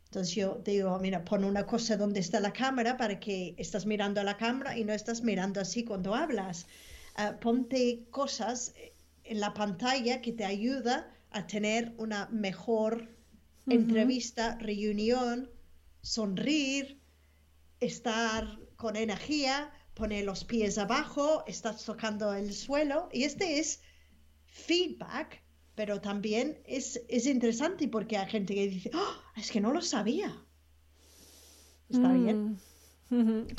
Entonces yo digo, mira, pon una cosa donde está la cámara para que estás mirando a la cámara y no estás mirando así cuando hablas. Eh, ponte cosas en la pantalla que te ayuda a tener una mejor entrevista, reunión, sonreír, estar con energía, poner los pies abajo, estás tocando el suelo. Y este es feedback, pero también es, es interesante porque hay gente que dice, ¡Oh! es que no lo sabía. Está bien.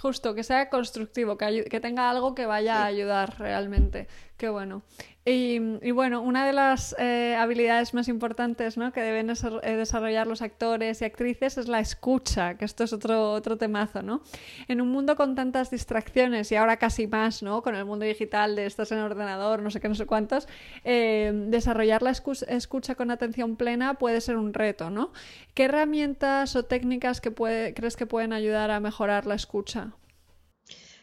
Justo, que sea constructivo, que, que tenga algo que vaya a ayudar realmente. Qué bueno. Y, bueno, una de las eh, habilidades más importantes ¿no? que deben eh, desarrollar los actores y actrices es la escucha, que esto es otro, otro temazo, ¿no? En un mundo con tantas distracciones y ahora casi más, ¿no? Con el mundo digital de estás en ordenador, no sé qué, no sé cuántos, eh, desarrollar la escucha con atención plena puede ser un reto, ¿no? ¿Qué herramientas o técnicas crees que pueden ayudar a mejorar la escucha?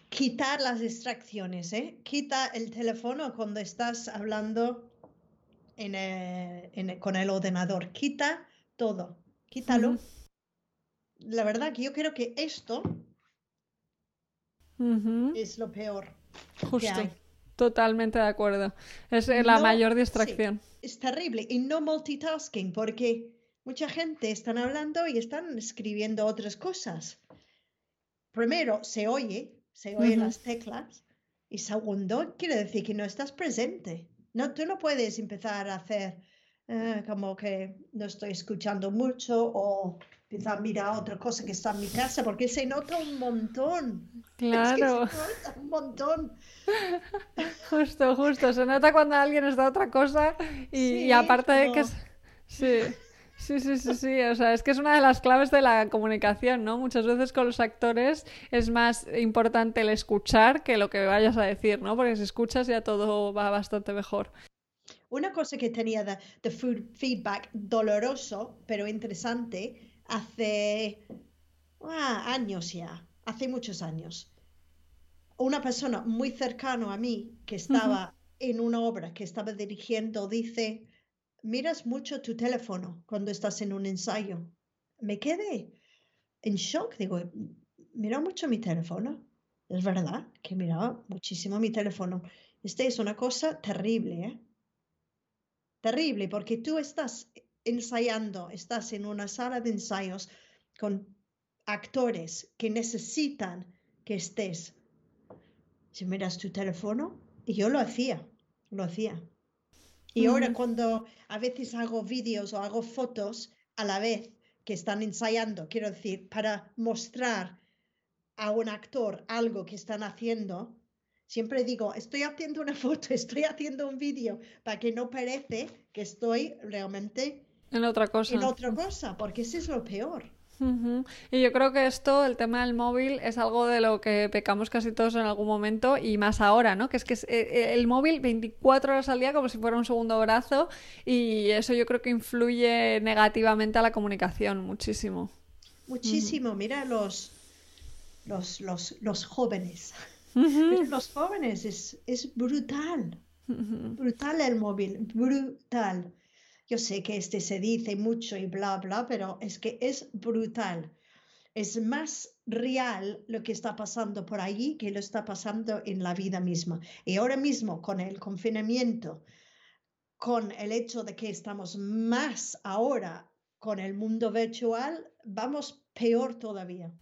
Quitar las distracciones, ¿eh? Quita el teléfono cuando estás hablando con el ordenador. Quita todo. Quítalo. La verdad que yo creo que esto es lo peor. Justo. Totalmente de acuerdo. Es la mayor distracción. es terrible. Y no multitasking, porque mucha gente están hablando y están escribiendo otras cosas. Primero, se oye se oyen las teclas. Y segundo, quiere decir que no estás presente. No, tú no puedes empezar a hacer eh, como que no estoy escuchando mucho o empezar a mirar otra cosa que está en mi casa porque se nota un montón. Claro. se nota un montón. Justo, justo. Se nota cuando alguien está otra cosa y, aparte de que... Sí. Sí, sí, sí, sí. O sea, es que es una de las claves de la comunicación, ¿no? Muchas veces con los actores es más importante el escuchar que lo que vayas a decir, ¿no? Porque si escuchas ya todo va bastante mejor. Una cosa que tenía de, de feedback doloroso, pero interesante, hace ah, años ya, hace muchos años. Una persona muy cercana a mí que estaba en una obra que estaba dirigiendo dice, miras mucho tu teléfono cuando estás en un ensayo. Me quedé en shock. Digo, mira mucho mi teléfono. Es verdad que miraba muchísimo mi teléfono. Este es una cosa terrible, ¿eh? Terrible, porque tú estás ensayando, estás en una sala de ensayos con actores que necesitan que estés. Si miras tu teléfono, y yo lo hacía, lo hacía. Y ahora cuando a veces hago vídeos o hago fotos a la vez que están ensayando, quiero decir, para mostrar a un actor algo que están haciendo, siempre digo, estoy haciendo una foto, estoy haciendo un vídeo, para que no parece que estoy realmente en otra cosa. En otra cosa, porque eso es lo peor. Y yo creo que esto, el tema del móvil, es algo de lo que pecamos casi todos en algún momento y más ahora, ¿no? Que es que es, eh, eh, el móvil 24 horas al día como si fuera un segundo brazo y eso yo creo que influye negativamente a la comunicación muchísimo. Muchísimo, mira los, los, los, los jóvenes. los jóvenes es, es brutal. Brutal el móvil, brutal. Yo sé que este se dice mucho y bla, bla, pero es que es brutal. Es más real lo que está pasando por allí que lo está pasando en la vida misma. Y ahora mismo con el confinamiento, con el hecho de que estamos más ahora con el mundo virtual, vamos peor todavía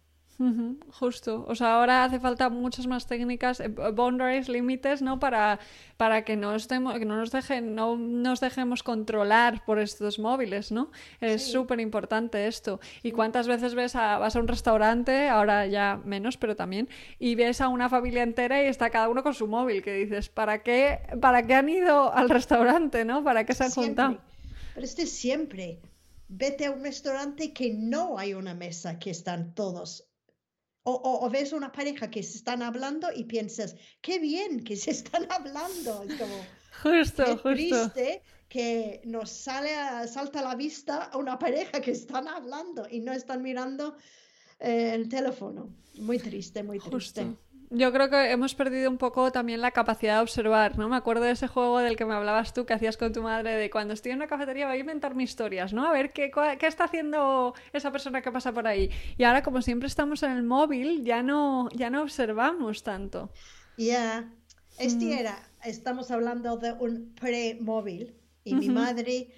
justo. O sea, ahora hace falta muchas más técnicas, eh, boundaries, límites, ¿no? Para, para que, no estemos, que no, nos dejen, no nos dejemos controlar por estos móviles, ¿no? Es súper importante esto. ¿Y cuántas veces ves a, vas a un restaurante, ahora ya menos, pero también, y ves a una familia entera y está cada uno con su móvil, que dices, ¿para qué, para qué han ido al restaurante, ¿no? ¿Para qué se han juntado? Pero este es siempre. Vete a un restaurante que no hay una mesa que están todos o, ves una pareja que se están hablando y piensas, qué bien que se están hablando. Es como, justo, qué justo. triste que nos sale salta a la vista una pareja que están hablando y no están mirando eh, el teléfono. Muy triste, muy triste. Yo creo que hemos perdido un poco también la capacidad de observar, ¿no? Me acuerdo de ese juego del que me hablabas tú, que hacías con tu madre, de cuando estoy en una cafetería voy a inventar mis historias, ¿no? A ver qué, qué está haciendo esa persona que pasa por ahí. Y ahora, como siempre estamos en el móvil, ya no, ya no observamos tanto. Ya, Este era, estamos hablando de un pre-móvil y mi madre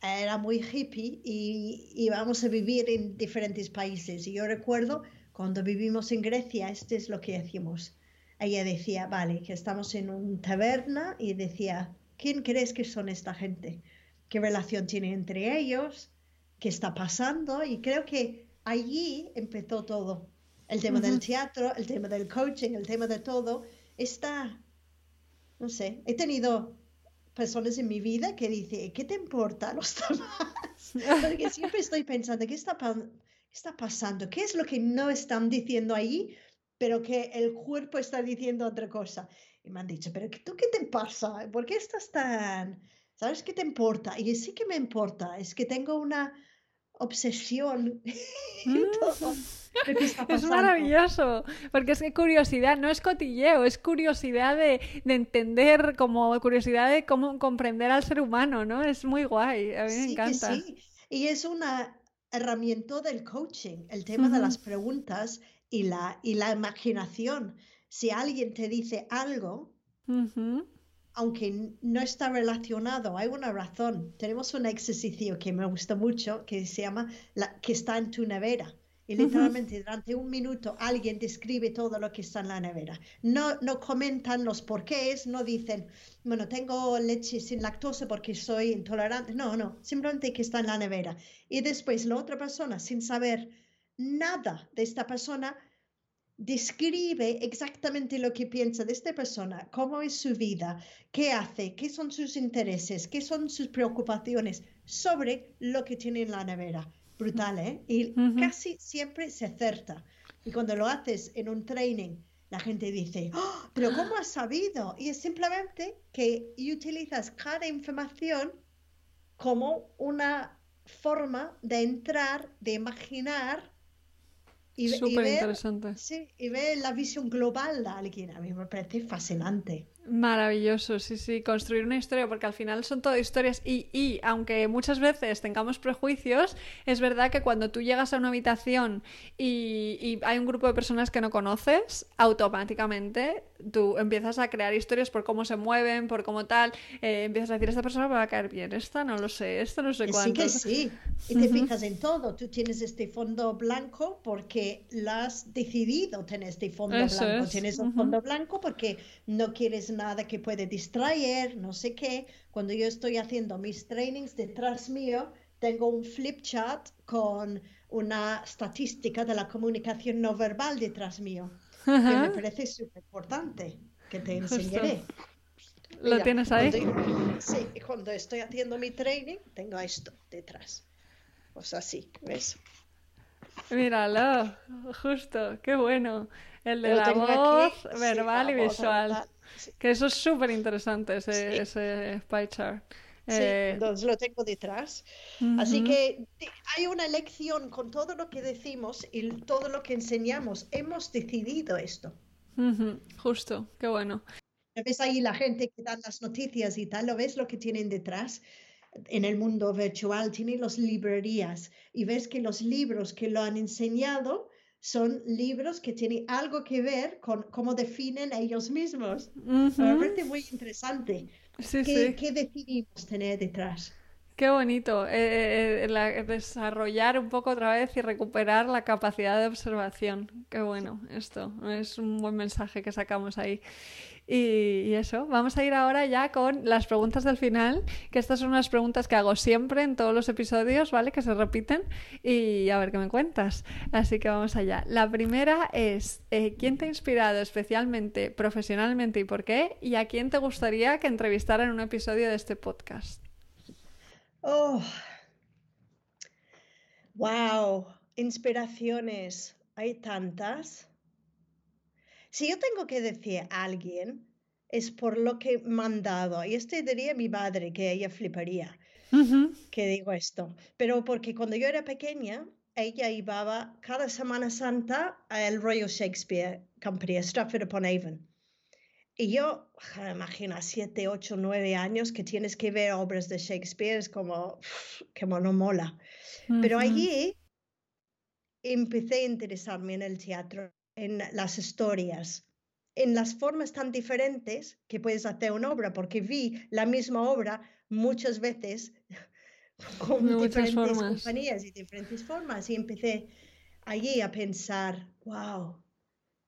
era muy hippie y íbamos a vivir en diferentes países. Y yo recuerdo cuando vivimos en Grecia, este es lo que hacíamos. Ella decía, vale, que estamos en una taberna y decía, ¿quién crees que son esta gente? ¿Qué relación tiene entre ellos? ¿Qué está pasando? Y creo que allí empezó todo. El tema del teatro, el tema del coaching, el tema de todo. Está, no sé, he tenido personas en mi vida que dicen, ¿qué te importa los demás? Porque siempre estoy pensando, ¿qué está, está pasando? ¿Qué es lo que no están diciendo ahí, pero que el cuerpo está diciendo otra cosa? Y me han dicho, ¿pero tú qué te pasa? ¿Por qué estás tan... ¿Sabes qué te importa? Y sí que me importa, es que tengo una obsesión. es maravilloso, porque es que curiosidad, no es cotilleo, es curiosidad de, entender, como curiosidad de cómo comprender al ser humano, ¿no? Es muy guay, a mí me encanta. sí. Y es una herramienta del coaching, el tema de las preguntas y la, y la imaginación. Si alguien te dice algo, aunque no está relacionado, hay una razón. Tenemos un ejercicio que me gusta mucho que se llama la, que está en tu nevera. Y literalmente durante un minuto alguien describe todo lo que está en la nevera. No, no comentan los porqués, no dicen, bueno, tengo leche sin lactosa porque soy intolerante. No, no, simplemente que está en la nevera. Y después la otra persona, sin saber nada de esta persona, describe exactamente lo que piensa de esta persona, cómo es su vida, qué hace, qué son sus intereses, qué son sus preocupaciones sobre lo que tiene en la nevera. Brutal, ¿eh? Y casi siempre se acerta. Y cuando lo haces en un training, la gente dice, ¡Oh, pero ¿cómo has sabido? Y es simplemente que utilizas cada información como una forma de entrar, de imaginar y, Súper interesante. Sí, y ver la visión global de alguien. A mí me parece fascinante. Maravilloso, sí, sí, construir una historia, porque al final son todo historias y, y, aunque muchas veces tengamos prejuicios, es verdad que cuando tú llegas a una habitación y, y hay un grupo de personas que no conoces, automáticamente tú empiezas a crear historias por cómo se mueven, por cómo tal, eh, empiezas a decir, esta persona me va a caer bien, esta no lo sé, esta no sé cuánto. Sí que sí, y te fijas en todo, tú tienes este fondo blanco porque lo has decidido tener este fondo blanco, tienes un fondo blanco porque no quieres nada que puede distraer, no sé qué. Cuando yo estoy haciendo mis trainings detrás mío, tengo un flip chat con una estadística de la comunicación no verbal detrás mío, que me parece súper importante, que te enseñaré. ¿Lo tienes ahí? sí, cuando estoy haciendo mi training, tengo esto detrás. Pues así, ¿ves? Míralo, justo, qué bueno. El de la voz verbal y visual. Que eso es súper interesante, ese, ese pie chart. Sí, eh, lo tengo detrás. Así que hay una lección con todo lo que decimos y todo lo que enseñamos. Hemos decidido esto. Justo, qué bueno. Ves ahí la gente que da las noticias y tal, ¿lo ves lo que tienen detrás? En el mundo virtual tienen las librerías y ves que los libros que lo han enseñado son libros que tienen algo que ver con cómo definen ellos mismos. Me parece muy interesante. ¿Qué, decidimos tener detrás? Qué bonito. Eh, eh, desarrollar un poco otra vez y recuperar la capacidad de observación. Qué bueno esto. Es un buen mensaje que sacamos ahí. Y, eso, vamos a ir ahora ya con las preguntas del final, que estas son unas preguntas que hago siempre en todos los episodios, ¿vale? Que se repiten y a ver qué me cuentas. Así que vamos allá. La primera es, eh, ¿quién te ha inspirado especialmente, profesionalmente y por qué? ¿Y a quién te gustaría que entrevistara en un episodio de este podcast? Oh, wow, inspiraciones, hay tantas. Si yo tengo que decir a alguien, es por lo que me han dado. Y este diría mi madre, que ella fliparía que digo esto. Pero porque cuando yo era pequeña, ella iba cada Semana Santa al Royal Shakespeare Company, Stratford upon Avon. Y yo, imagina, siete, ocho, nueve años que tienes que ver obras de Shakespeare, es como, como no mola. Pero allí empecé a interesarme en el teatro en las historias. en las formas tan diferentes que puedes hacer una obra, porque vi la misma obra muchas veces con diferentes compañías y diferentes formas y empecé allí a pensar, wow,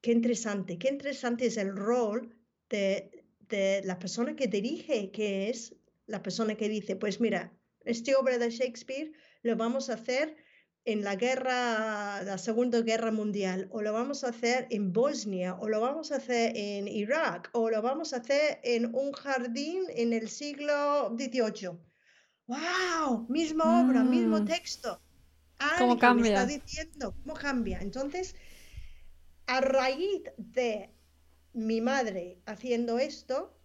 qué interesante, qué interesante es el rol de, de la persona que dirige, que es la persona que dice, pues mira, esta obra de Shakespeare lo vamos a hacer en la guerra, la Segunda Guerra Mundial, o lo vamos a hacer en Bosnia, o lo vamos a hacer en Irak, o lo vamos a hacer en un jardín en el siglo XVIII. ¡Wow! Misma obra, mismo mm. texto. ¿Cómo cambia? está diciendo cómo cambia. Entonces, a raíz de mi madre haciendo esto,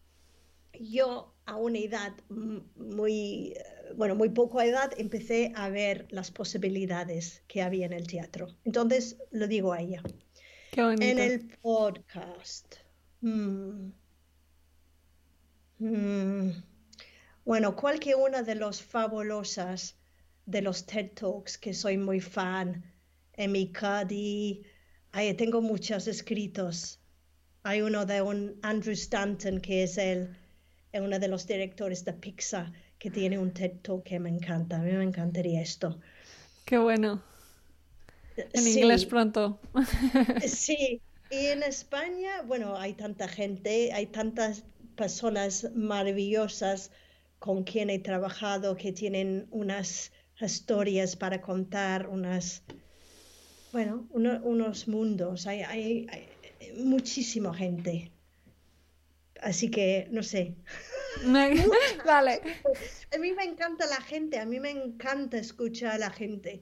yo a una edad muy, bueno, muy poca edad, empecé a ver las posibilidades que había en el teatro. Entonces, lo digo a ella. En el podcast. Mm, mm, bueno, cualquier una de los fabulosas de los TED Talks, que soy muy fan, Amy Cuddy, tengo muchos escritos. Hay uno de un Andrew Stanton, que es el es uno de los directores de Pixar que tiene un TED Talk que me encanta. A mí me encantaría esto. Qué bueno. En inglés pronto. sí, y en España, bueno, hay tanta gente, hay tantas personas maravillosas con quien he trabajado que tienen unas historias para contar, unas, bueno, unos mundos. Hay, hay, hay muchísima gente. Así que, no sé. vale. A mí me encanta la gente, a mí me encanta escuchar a la gente.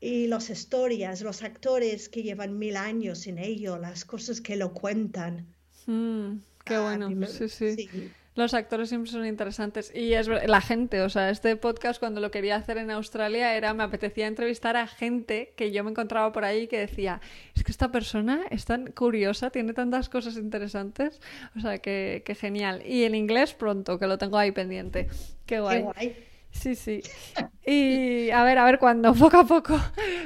Y las historias, los actores que llevan mil años en ello, las cosas que lo cuentan. Mm, qué ah, bueno, sí, sí. Los actores siempre son interesantes. Y es la gente, o sea, este podcast cuando lo quería hacer en Australia era, me apetecía entrevistar a gente que yo me encontraba por ahí que decía, es que esta persona es tan curiosa, tiene tantas cosas interesantes. O sea, que, que genial. Y en inglés pronto, que lo tengo ahí pendiente. Qué guay. Qué guay. Sí, sí. Y a ver, a ver cuándo, poco a poco,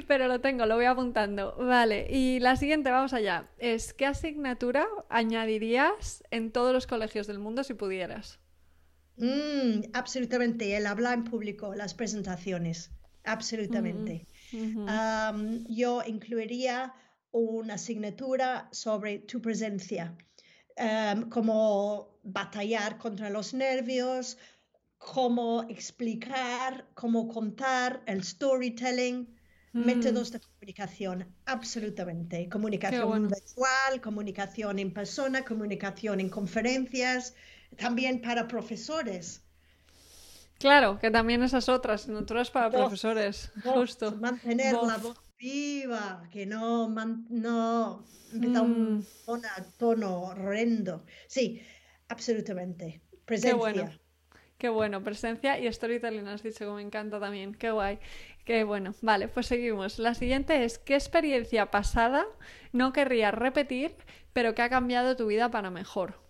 pero lo tengo, lo voy apuntando. Vale, y la siguiente, vamos allá. Es, ¿qué asignatura añadirías en todos los colegios del mundo si pudieras? Mm, absolutamente, el hablar en público, las presentaciones, absolutamente. yo incluiría una asignatura sobre tu presencia, como batallar contra los nervios, cómo explicar, cómo contar, el storytelling, mm. métodos de comunicación, absolutamente. Comunicación visual, comunicación en persona, comunicación en conferencias, también para profesores. Claro, que también esas otras, es para profesores, justo. Mantener la voz viva, que no, no un mm. tono horrendo. Sí, absolutamente. Presencia. Qué bueno, presencia y storytelling has dicho que me encanta también. Qué guay. Qué bueno. Vale, pues seguimos. La siguiente es ¿qué experiencia pasada no querrías repetir, pero que ha cambiado tu vida para mejor?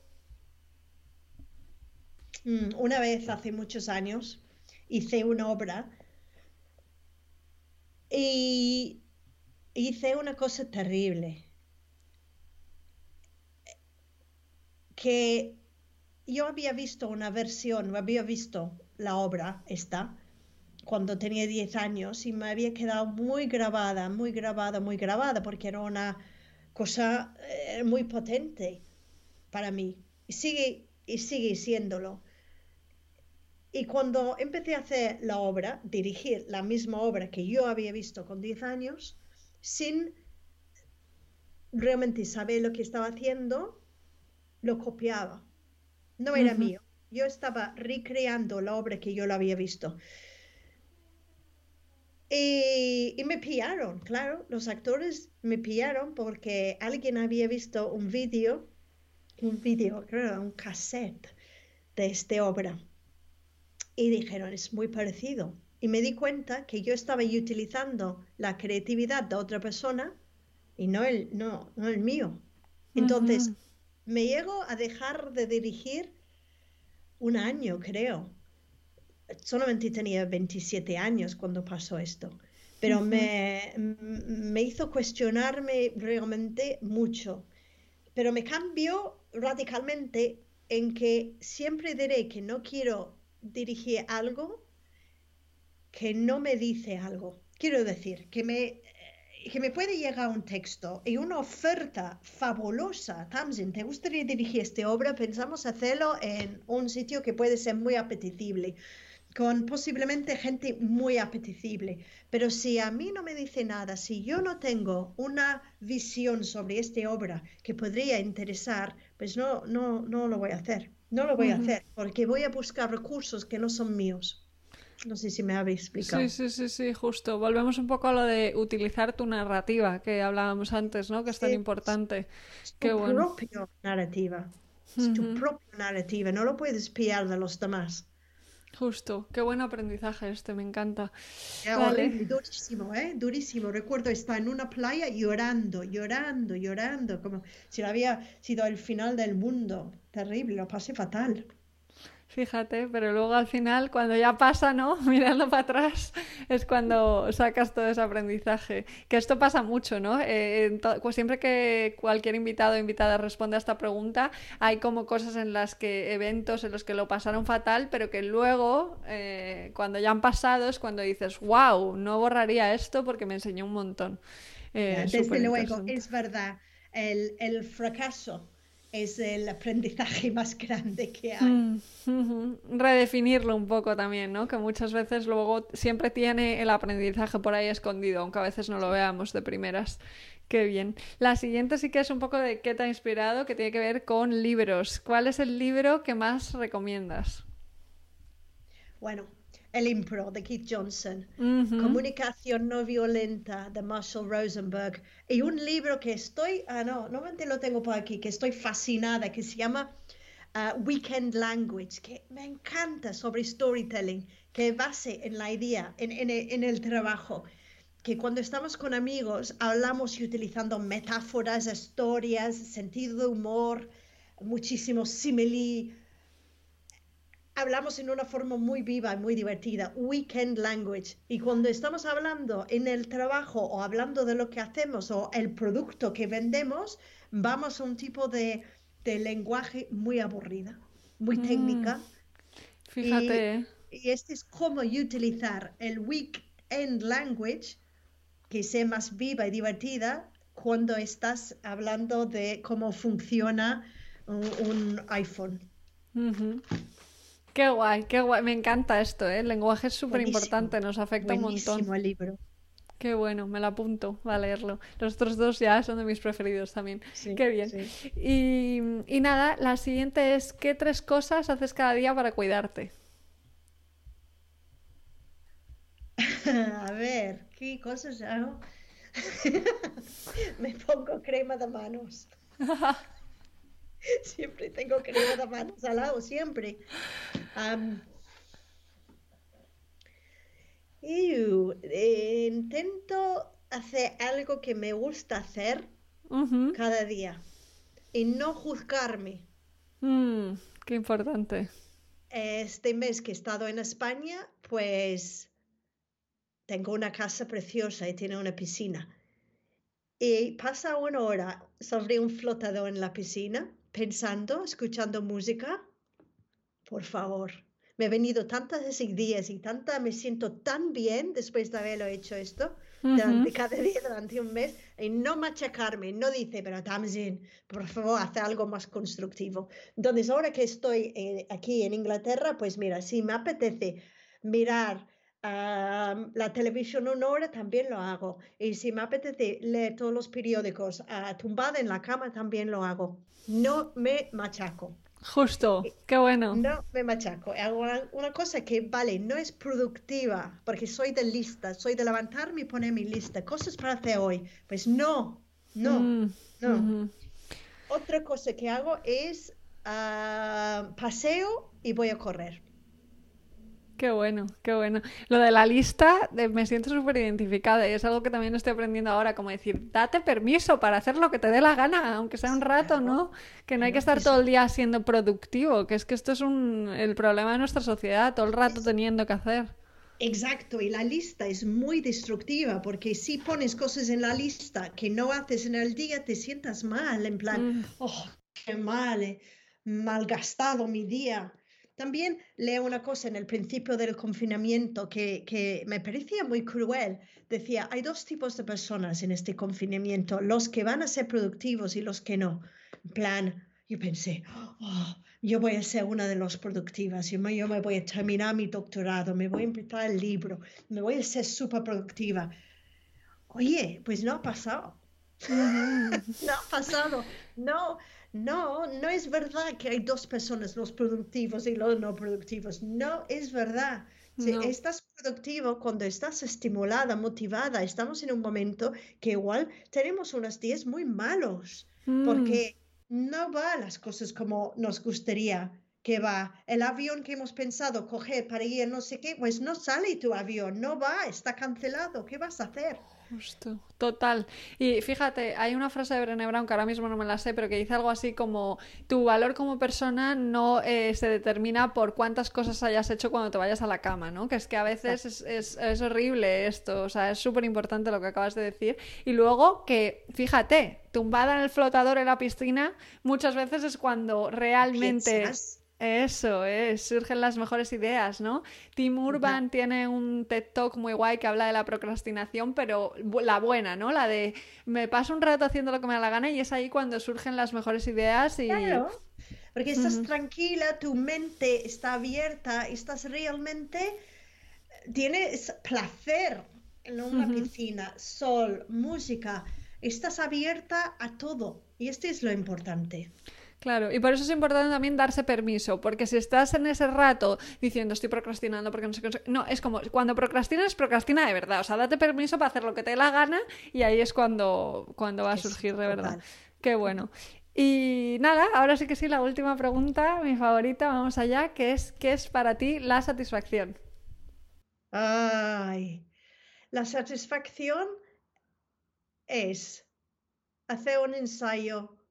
Mm, una vez, hace muchos años, hice una obra y hice una cosa terrible. Que yo había visto una versión, había visto la obra esta cuando tenía 10 años y me había quedado muy grabada, muy grabada, muy grabada, porque era una cosa eh, muy potente para mí y sigue, y sigue siéndolo. Y cuando empecé a hacer la obra, dirigir la misma obra que yo había visto con 10 años, sin realmente saber lo que estaba haciendo, lo copiaba no era mío. Yo estaba recreando la obra que yo la había visto. Y, me pillaron, claro, los actores me pillaron porque alguien había visto un vídeo, un vídeo, creo, un cassette de esta obra. Y dijeron, es muy parecido. Y me di cuenta que yo estaba utilizando la creatividad de otra persona y no el, no, no el mío. Entonces, me llego a dejar de dirigir un año, creo. Solamente tenía 27 años cuando pasó esto, pero me, me hizo cuestionarme realmente mucho. pero me cambio radicalmente en que siempre diré que no quiero dirigir algo que no me dice algo. Quiero decir, que me, que me puede llegar un texto y una oferta fabulosa. Tamsin, ¿te gustaría dirigir esta obra? Pensamos hacerlo en un sitio que puede ser muy apetecible, con posiblemente gente muy apetecible. Pero si a mí no me dice nada, si yo no tengo una visión sobre esta obra que podría interesar, pues no, no, no lo voy a hacer. No lo voy a hacer porque voy a buscar recursos que no son míos. No sé si me habéis explicado. Sí, sí, sí, sí, justo. Volvemos un poco a lo de utilizar tu narrativa que hablábamos antes, ¿no? Que es tan importante. Es tu propia narrativa. Es tu propia narrativa. No lo puedes pillar de los demás. Justo, qué buen aprendizaje este, me encanta. durísimo, ¿eh? Durísimo. Recuerdo estar en una playa llorando, llorando, llorando, como si había sido el final del mundo. Terrible, lo pasé fatal. Fíjate, pero luego al final, cuando ya pasa, ¿no? Mirando para atrás, es cuando sacas todo ese aprendizaje. Que esto pasa mucho, ¿no? Eh, pues siempre que cualquier invitado o invitada responde a esta pregunta, hay como cosas en las que, eventos en los que lo pasaron fatal, pero que luego, eh, cuando ya han pasado, es cuando dices, wow, no borraría esto porque me enseñó un montón. Eh, Desde luego, es verdad, el, el fracaso es el aprendizaje más grande que hay. Mm, Redefinirlo un poco también, ¿no? Que muchas veces luego siempre tiene el aprendizaje por ahí escondido, aunque a veces no lo veamos de primeras. Qué bien. La siguiente sí que es un poco de qué te ha inspirado, que tiene que ver con libros. ¿Cuál es el libro que más recomiendas? Bueno, el Impro de Keith Johnson, Comunicación no violenta de Marshall Rosenberg. Y un libro que estoy, ah no, no lo tengo por aquí, que estoy fascinada, que se llama uh, Weekend Language, que me encanta sobre storytelling, que base en la idea, en, en, el trabajo. Que cuando estamos con amigos hablamos y utilizando metáforas, historias, sentido de humor, muchísimos simili, hablamos en una forma muy viva y muy divertida, weekend language. Y cuando estamos hablando en el trabajo o hablando de lo que hacemos o el producto que vendemos, vamos a un tipo de, lenguaje muy aburrida, muy mm. técnica. Fíjate. Y, este es cómo utilizar el weekend language que sea más viva y divertida cuando estás hablando de cómo funciona un, iPhone. Qué guay, qué guay. Me encanta esto, ¿eh? El lenguaje es súper importante, nos afecta un montón. el libro. Qué bueno, me lo apunto, a leerlo. Los otros dos ya son de mis preferidos también. Qué bien. Y, y, nada, la siguiente es, ¿qué tres cosas haces cada día para cuidarte? a ver, ¿qué cosas hago? me pongo crema de manos. siempre tengo que llevar las manos al lado, siempre. y eh, intento hacer algo que me gusta hacer cada día y no juzgarme. Mm, qué importante. Este mes que he estado en España, pues tengo una casa preciosa y tiene una piscina. Y pasa una hora sobre un flotador en la piscina pensando, escuchando música, por favor. Me he venido tantas días y tanta, me siento tan bien después de haberlo hecho esto, durante cada día, durante un mes, y no machacarme, no dice, pero Tamsin, por favor, haz algo más constructivo. Entonces, ahora que estoy eh, aquí en Inglaterra, pues mira, si me apetece mirar la televisión una hora también lo hago. Y si me apetece leer todos los periódicos uh, tumbada en la cama, también lo hago. No me machaco. Justo, qué bueno. No me machaco. Hago una, cosa que, vale, no es productiva, porque soy de lista, soy de levantarme y poner mi lista. Cosas para hacer hoy. Pues no, no, mm, no. Otra cosa que hago es paseo y voy a correr. Qué bueno, qué bueno. Lo de la lista me siento súper identificada y es algo que también estoy aprendiendo ahora, como decir, date permiso para hacer lo que te dé la gana, aunque sea un rato, ¿no? Que no hay que estar todo el día siendo productivo, que es que esto es un, el problema de nuestra sociedad, todo el rato teniendo que hacer. Exacto, y la lista es muy destructiva porque si pones cosas en la lista que no haces en el día, te sientas mal, en plan, Mm. oh, qué mal, he malgastado mi día. También leo una cosa en el principio del confinamiento que, que me parecía muy cruel. Decía, hay dos tipos de personas en este confinamiento, los que van a ser productivos y los que no. En plan, yo pensé, "Oh, yo voy a ser una de las productivas, yo me, yo me voy a terminar mi doctorado, me voy a empezar el libro, me voy a ser súper productiva. Oye, pues no ha pasado. No ha pasado. No, no, no es verdad que hay dos personas, los productivos y los no productivos. No es verdad. Si No. estás productivo cuando estás estimulada, motivada, estamos en un momento que igual tenemos unos días muy malos Mm. porque no va las cosas como nos gustaría que va. El avión que hemos pensado coger para ir no sé qué, pues no sale tu avión, no va, está cancelado. ¿Qué vas a hacer? Justo, total. Y fíjate, hay una frase de Brené Brown que ahora mismo no me la sé, pero que dice algo así como tu valor como persona no eh, se determina por cuántas cosas hayas hecho cuando te vayas a la cama, ¿no? Que es que a veces es, es- es horrible esto, o sea, es súper importante lo que acabas de decir. Y luego que, fíjate, tumbada en el flotador en la piscina, muchas veces es cuando realmente... Piensas, Eso es, surgen las mejores ideas, ¿no? Tim Urban tiene un TED Talk muy guay que habla de la procrastinación, pero la buena, ¿no? La de me paso un rato haciendo lo que me da la gana y es ahí cuando surgen las mejores ideas y... Claro, porque estás tranquila, tu mente está abierta, estás realmente, tienes placer en una piscina, sol, música, estás abierta a todo y esto es lo importante. Claro, y por eso es importante también darse permiso, porque si estás en ese rato diciendo estoy procrastinando porque no sé qué, no sé qué", no, es como cuando procrastinas, procrastina de verdad, o sea, date permiso para hacer lo que te dé la gana y ahí es cuando, cuando va a surgir de verdad. total. Qué bueno. Y nada, ahora sí que sí, la última pregunta, mi favorita, vamos allá, que es ¿qué es para ti la satisfacción? Ay, la satisfacción es hacer un ensayo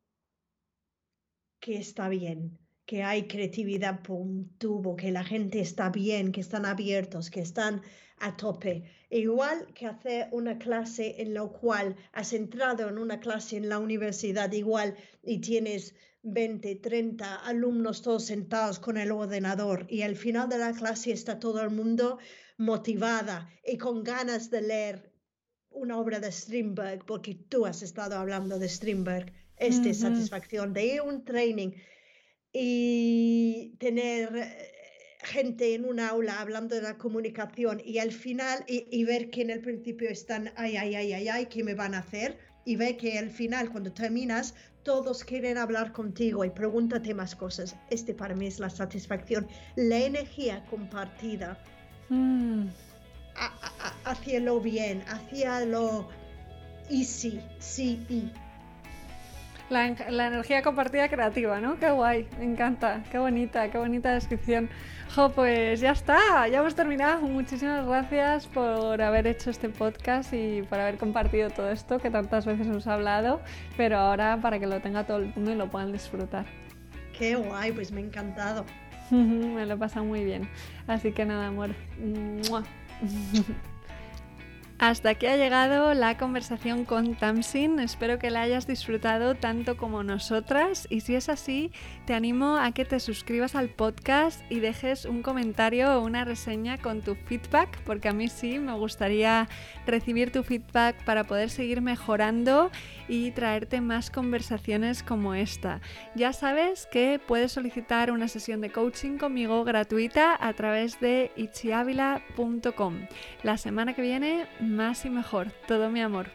que está bien, que hay creatividad por un tubo, que la gente está bien, que están abiertos, que están a tope. Igual que hacer una clase en la cual has entrado en una clase en la universidad igual y tienes 20, 30 alumnos todos sentados con el ordenador y al final de la clase está todo el mundo motivada y con ganas de leer una obra de Strindberg porque tú has estado hablando de Strindberg. Esta es Ujú. satisfacción de ir a un training y tener eh, gente en un aula hablando de la comunicación y al final y, y ver que en el principio están, ay, ay, ay, ay, ay, ¿qué me van a hacer? Y ver que al final, cuando terminas, todos quieren hablar contigo y pregúntate más cosas. Este para mí es la satisfacción, la energía compartida Mm, a- a- a- hacia lo bien, hacia lo easy, sí, y. La, en- la energía compartida creativa, ¿no? Qué guay, me encanta, qué bonita, qué bonita descripción. Jo, pues ya está, ya hemos terminado. Muchísimas gracias por haber hecho este podcast y por haber compartido todo esto que tantas veces hemos hablado, pero ahora para que lo tenga todo el mundo y lo puedan disfrutar. Qué guay, pues me ha encantado. Me lo he pasado muy bien. Así que nada, amor. ¡Mua! Hasta aquí ha llegado la conversación con Tamsin. Espero que la hayas disfrutado tanto como nosotras. Y si es así, te animo a que te suscribas al podcast y dejes un comentario o una reseña con tu feedback, porque a mí sí me gustaría recibir tu feedback para poder seguir mejorando y traerte más conversaciones como esta. Ya sabes que puedes solicitar una sesión de coaching conmigo gratuita a través de itchiavila.com. La semana que viene, más y mejor. Todo mi amor.